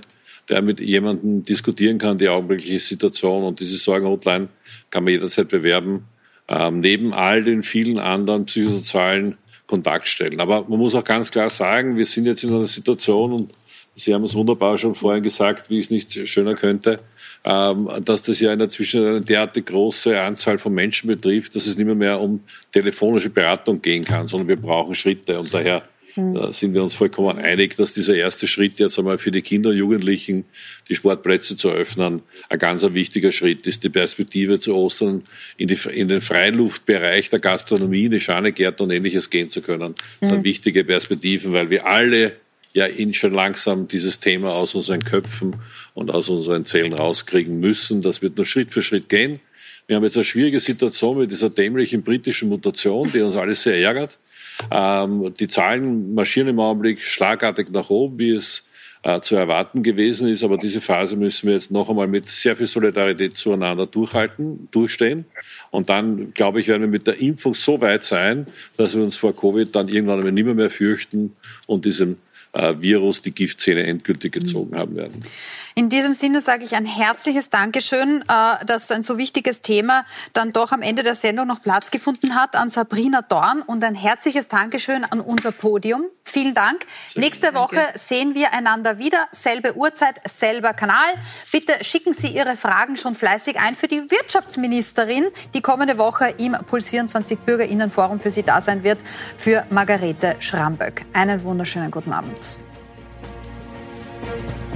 der mit jemandem diskutieren kann, die augenblickliche Situation. Und diese Sorgenhotline kann man jederzeit bewerben, ähm, neben all den vielen anderen psychosozialen Kontaktstellen. Aber man muss auch ganz klar sagen, wir sind jetzt in einer Situation, und Sie haben es wunderbar schon vorhin gesagt, wie es nicht schöner könnte, ähm, dass das ja in der Zwischenzeit eine derartig große Anzahl von Menschen betrifft, dass es nicht mehr, mehr um telefonische Beratung gehen kann, sondern wir brauchen Schritte. Und daher Mhm. Da sind wir uns vollkommen einig, dass dieser erste Schritt jetzt einmal für die Kinder und Jugendlichen, die Sportplätze zu öffnen, ein ganz ein wichtiger Schritt ist. Die Perspektive zu Ostern in, die, in den Freiluftbereich der Gastronomie, in die Schanegärten und ähnliches gehen zu können. Das sind mhm. wichtige Perspektiven, weil wir alle ja in schon langsam dieses Thema aus unseren Köpfen und aus unseren Zellen rauskriegen müssen. Das wird nur Schritt für Schritt gehen. Wir haben jetzt eine schwierige Situation mit dieser dämlichen britischen Mutation, die uns alles sehr ärgert. Ähm, die Zahlen marschieren im Augenblick schlagartig nach oben, wie es äh, zu erwarten gewesen ist. Aber diese Phase müssen wir jetzt noch einmal mit sehr viel Solidarität zueinander durchhalten, durchstehen. Und dann, glaube ich, werden wir mit der Impfung so weit sein, dass wir uns vor Covid dann irgendwann nicht mehr, mehr fürchten und diesem äh, Virus die Giftzähne endgültig gezogen haben werden. In diesem Sinne sage ich ein herzliches Dankeschön, äh, dass ein so wichtiges Thema dann doch am Ende der Sendung noch Platz gefunden hat an Sabrina Dorn und ein herzliches Dankeschön an unser Podium. Vielen Dank. Sehr Nächste Woche danke. sehen wir einander wieder. Selbe Uhrzeit, selber Kanal. Bitte schicken Sie Ihre Fragen schon fleißig ein für die Wirtschaftsministerin, die kommende Woche im Puls 24 Bürgerinnenforum für Sie da sein wird, für Margarete Schramböck. Einen wunderschönen guten Abend. Thank you.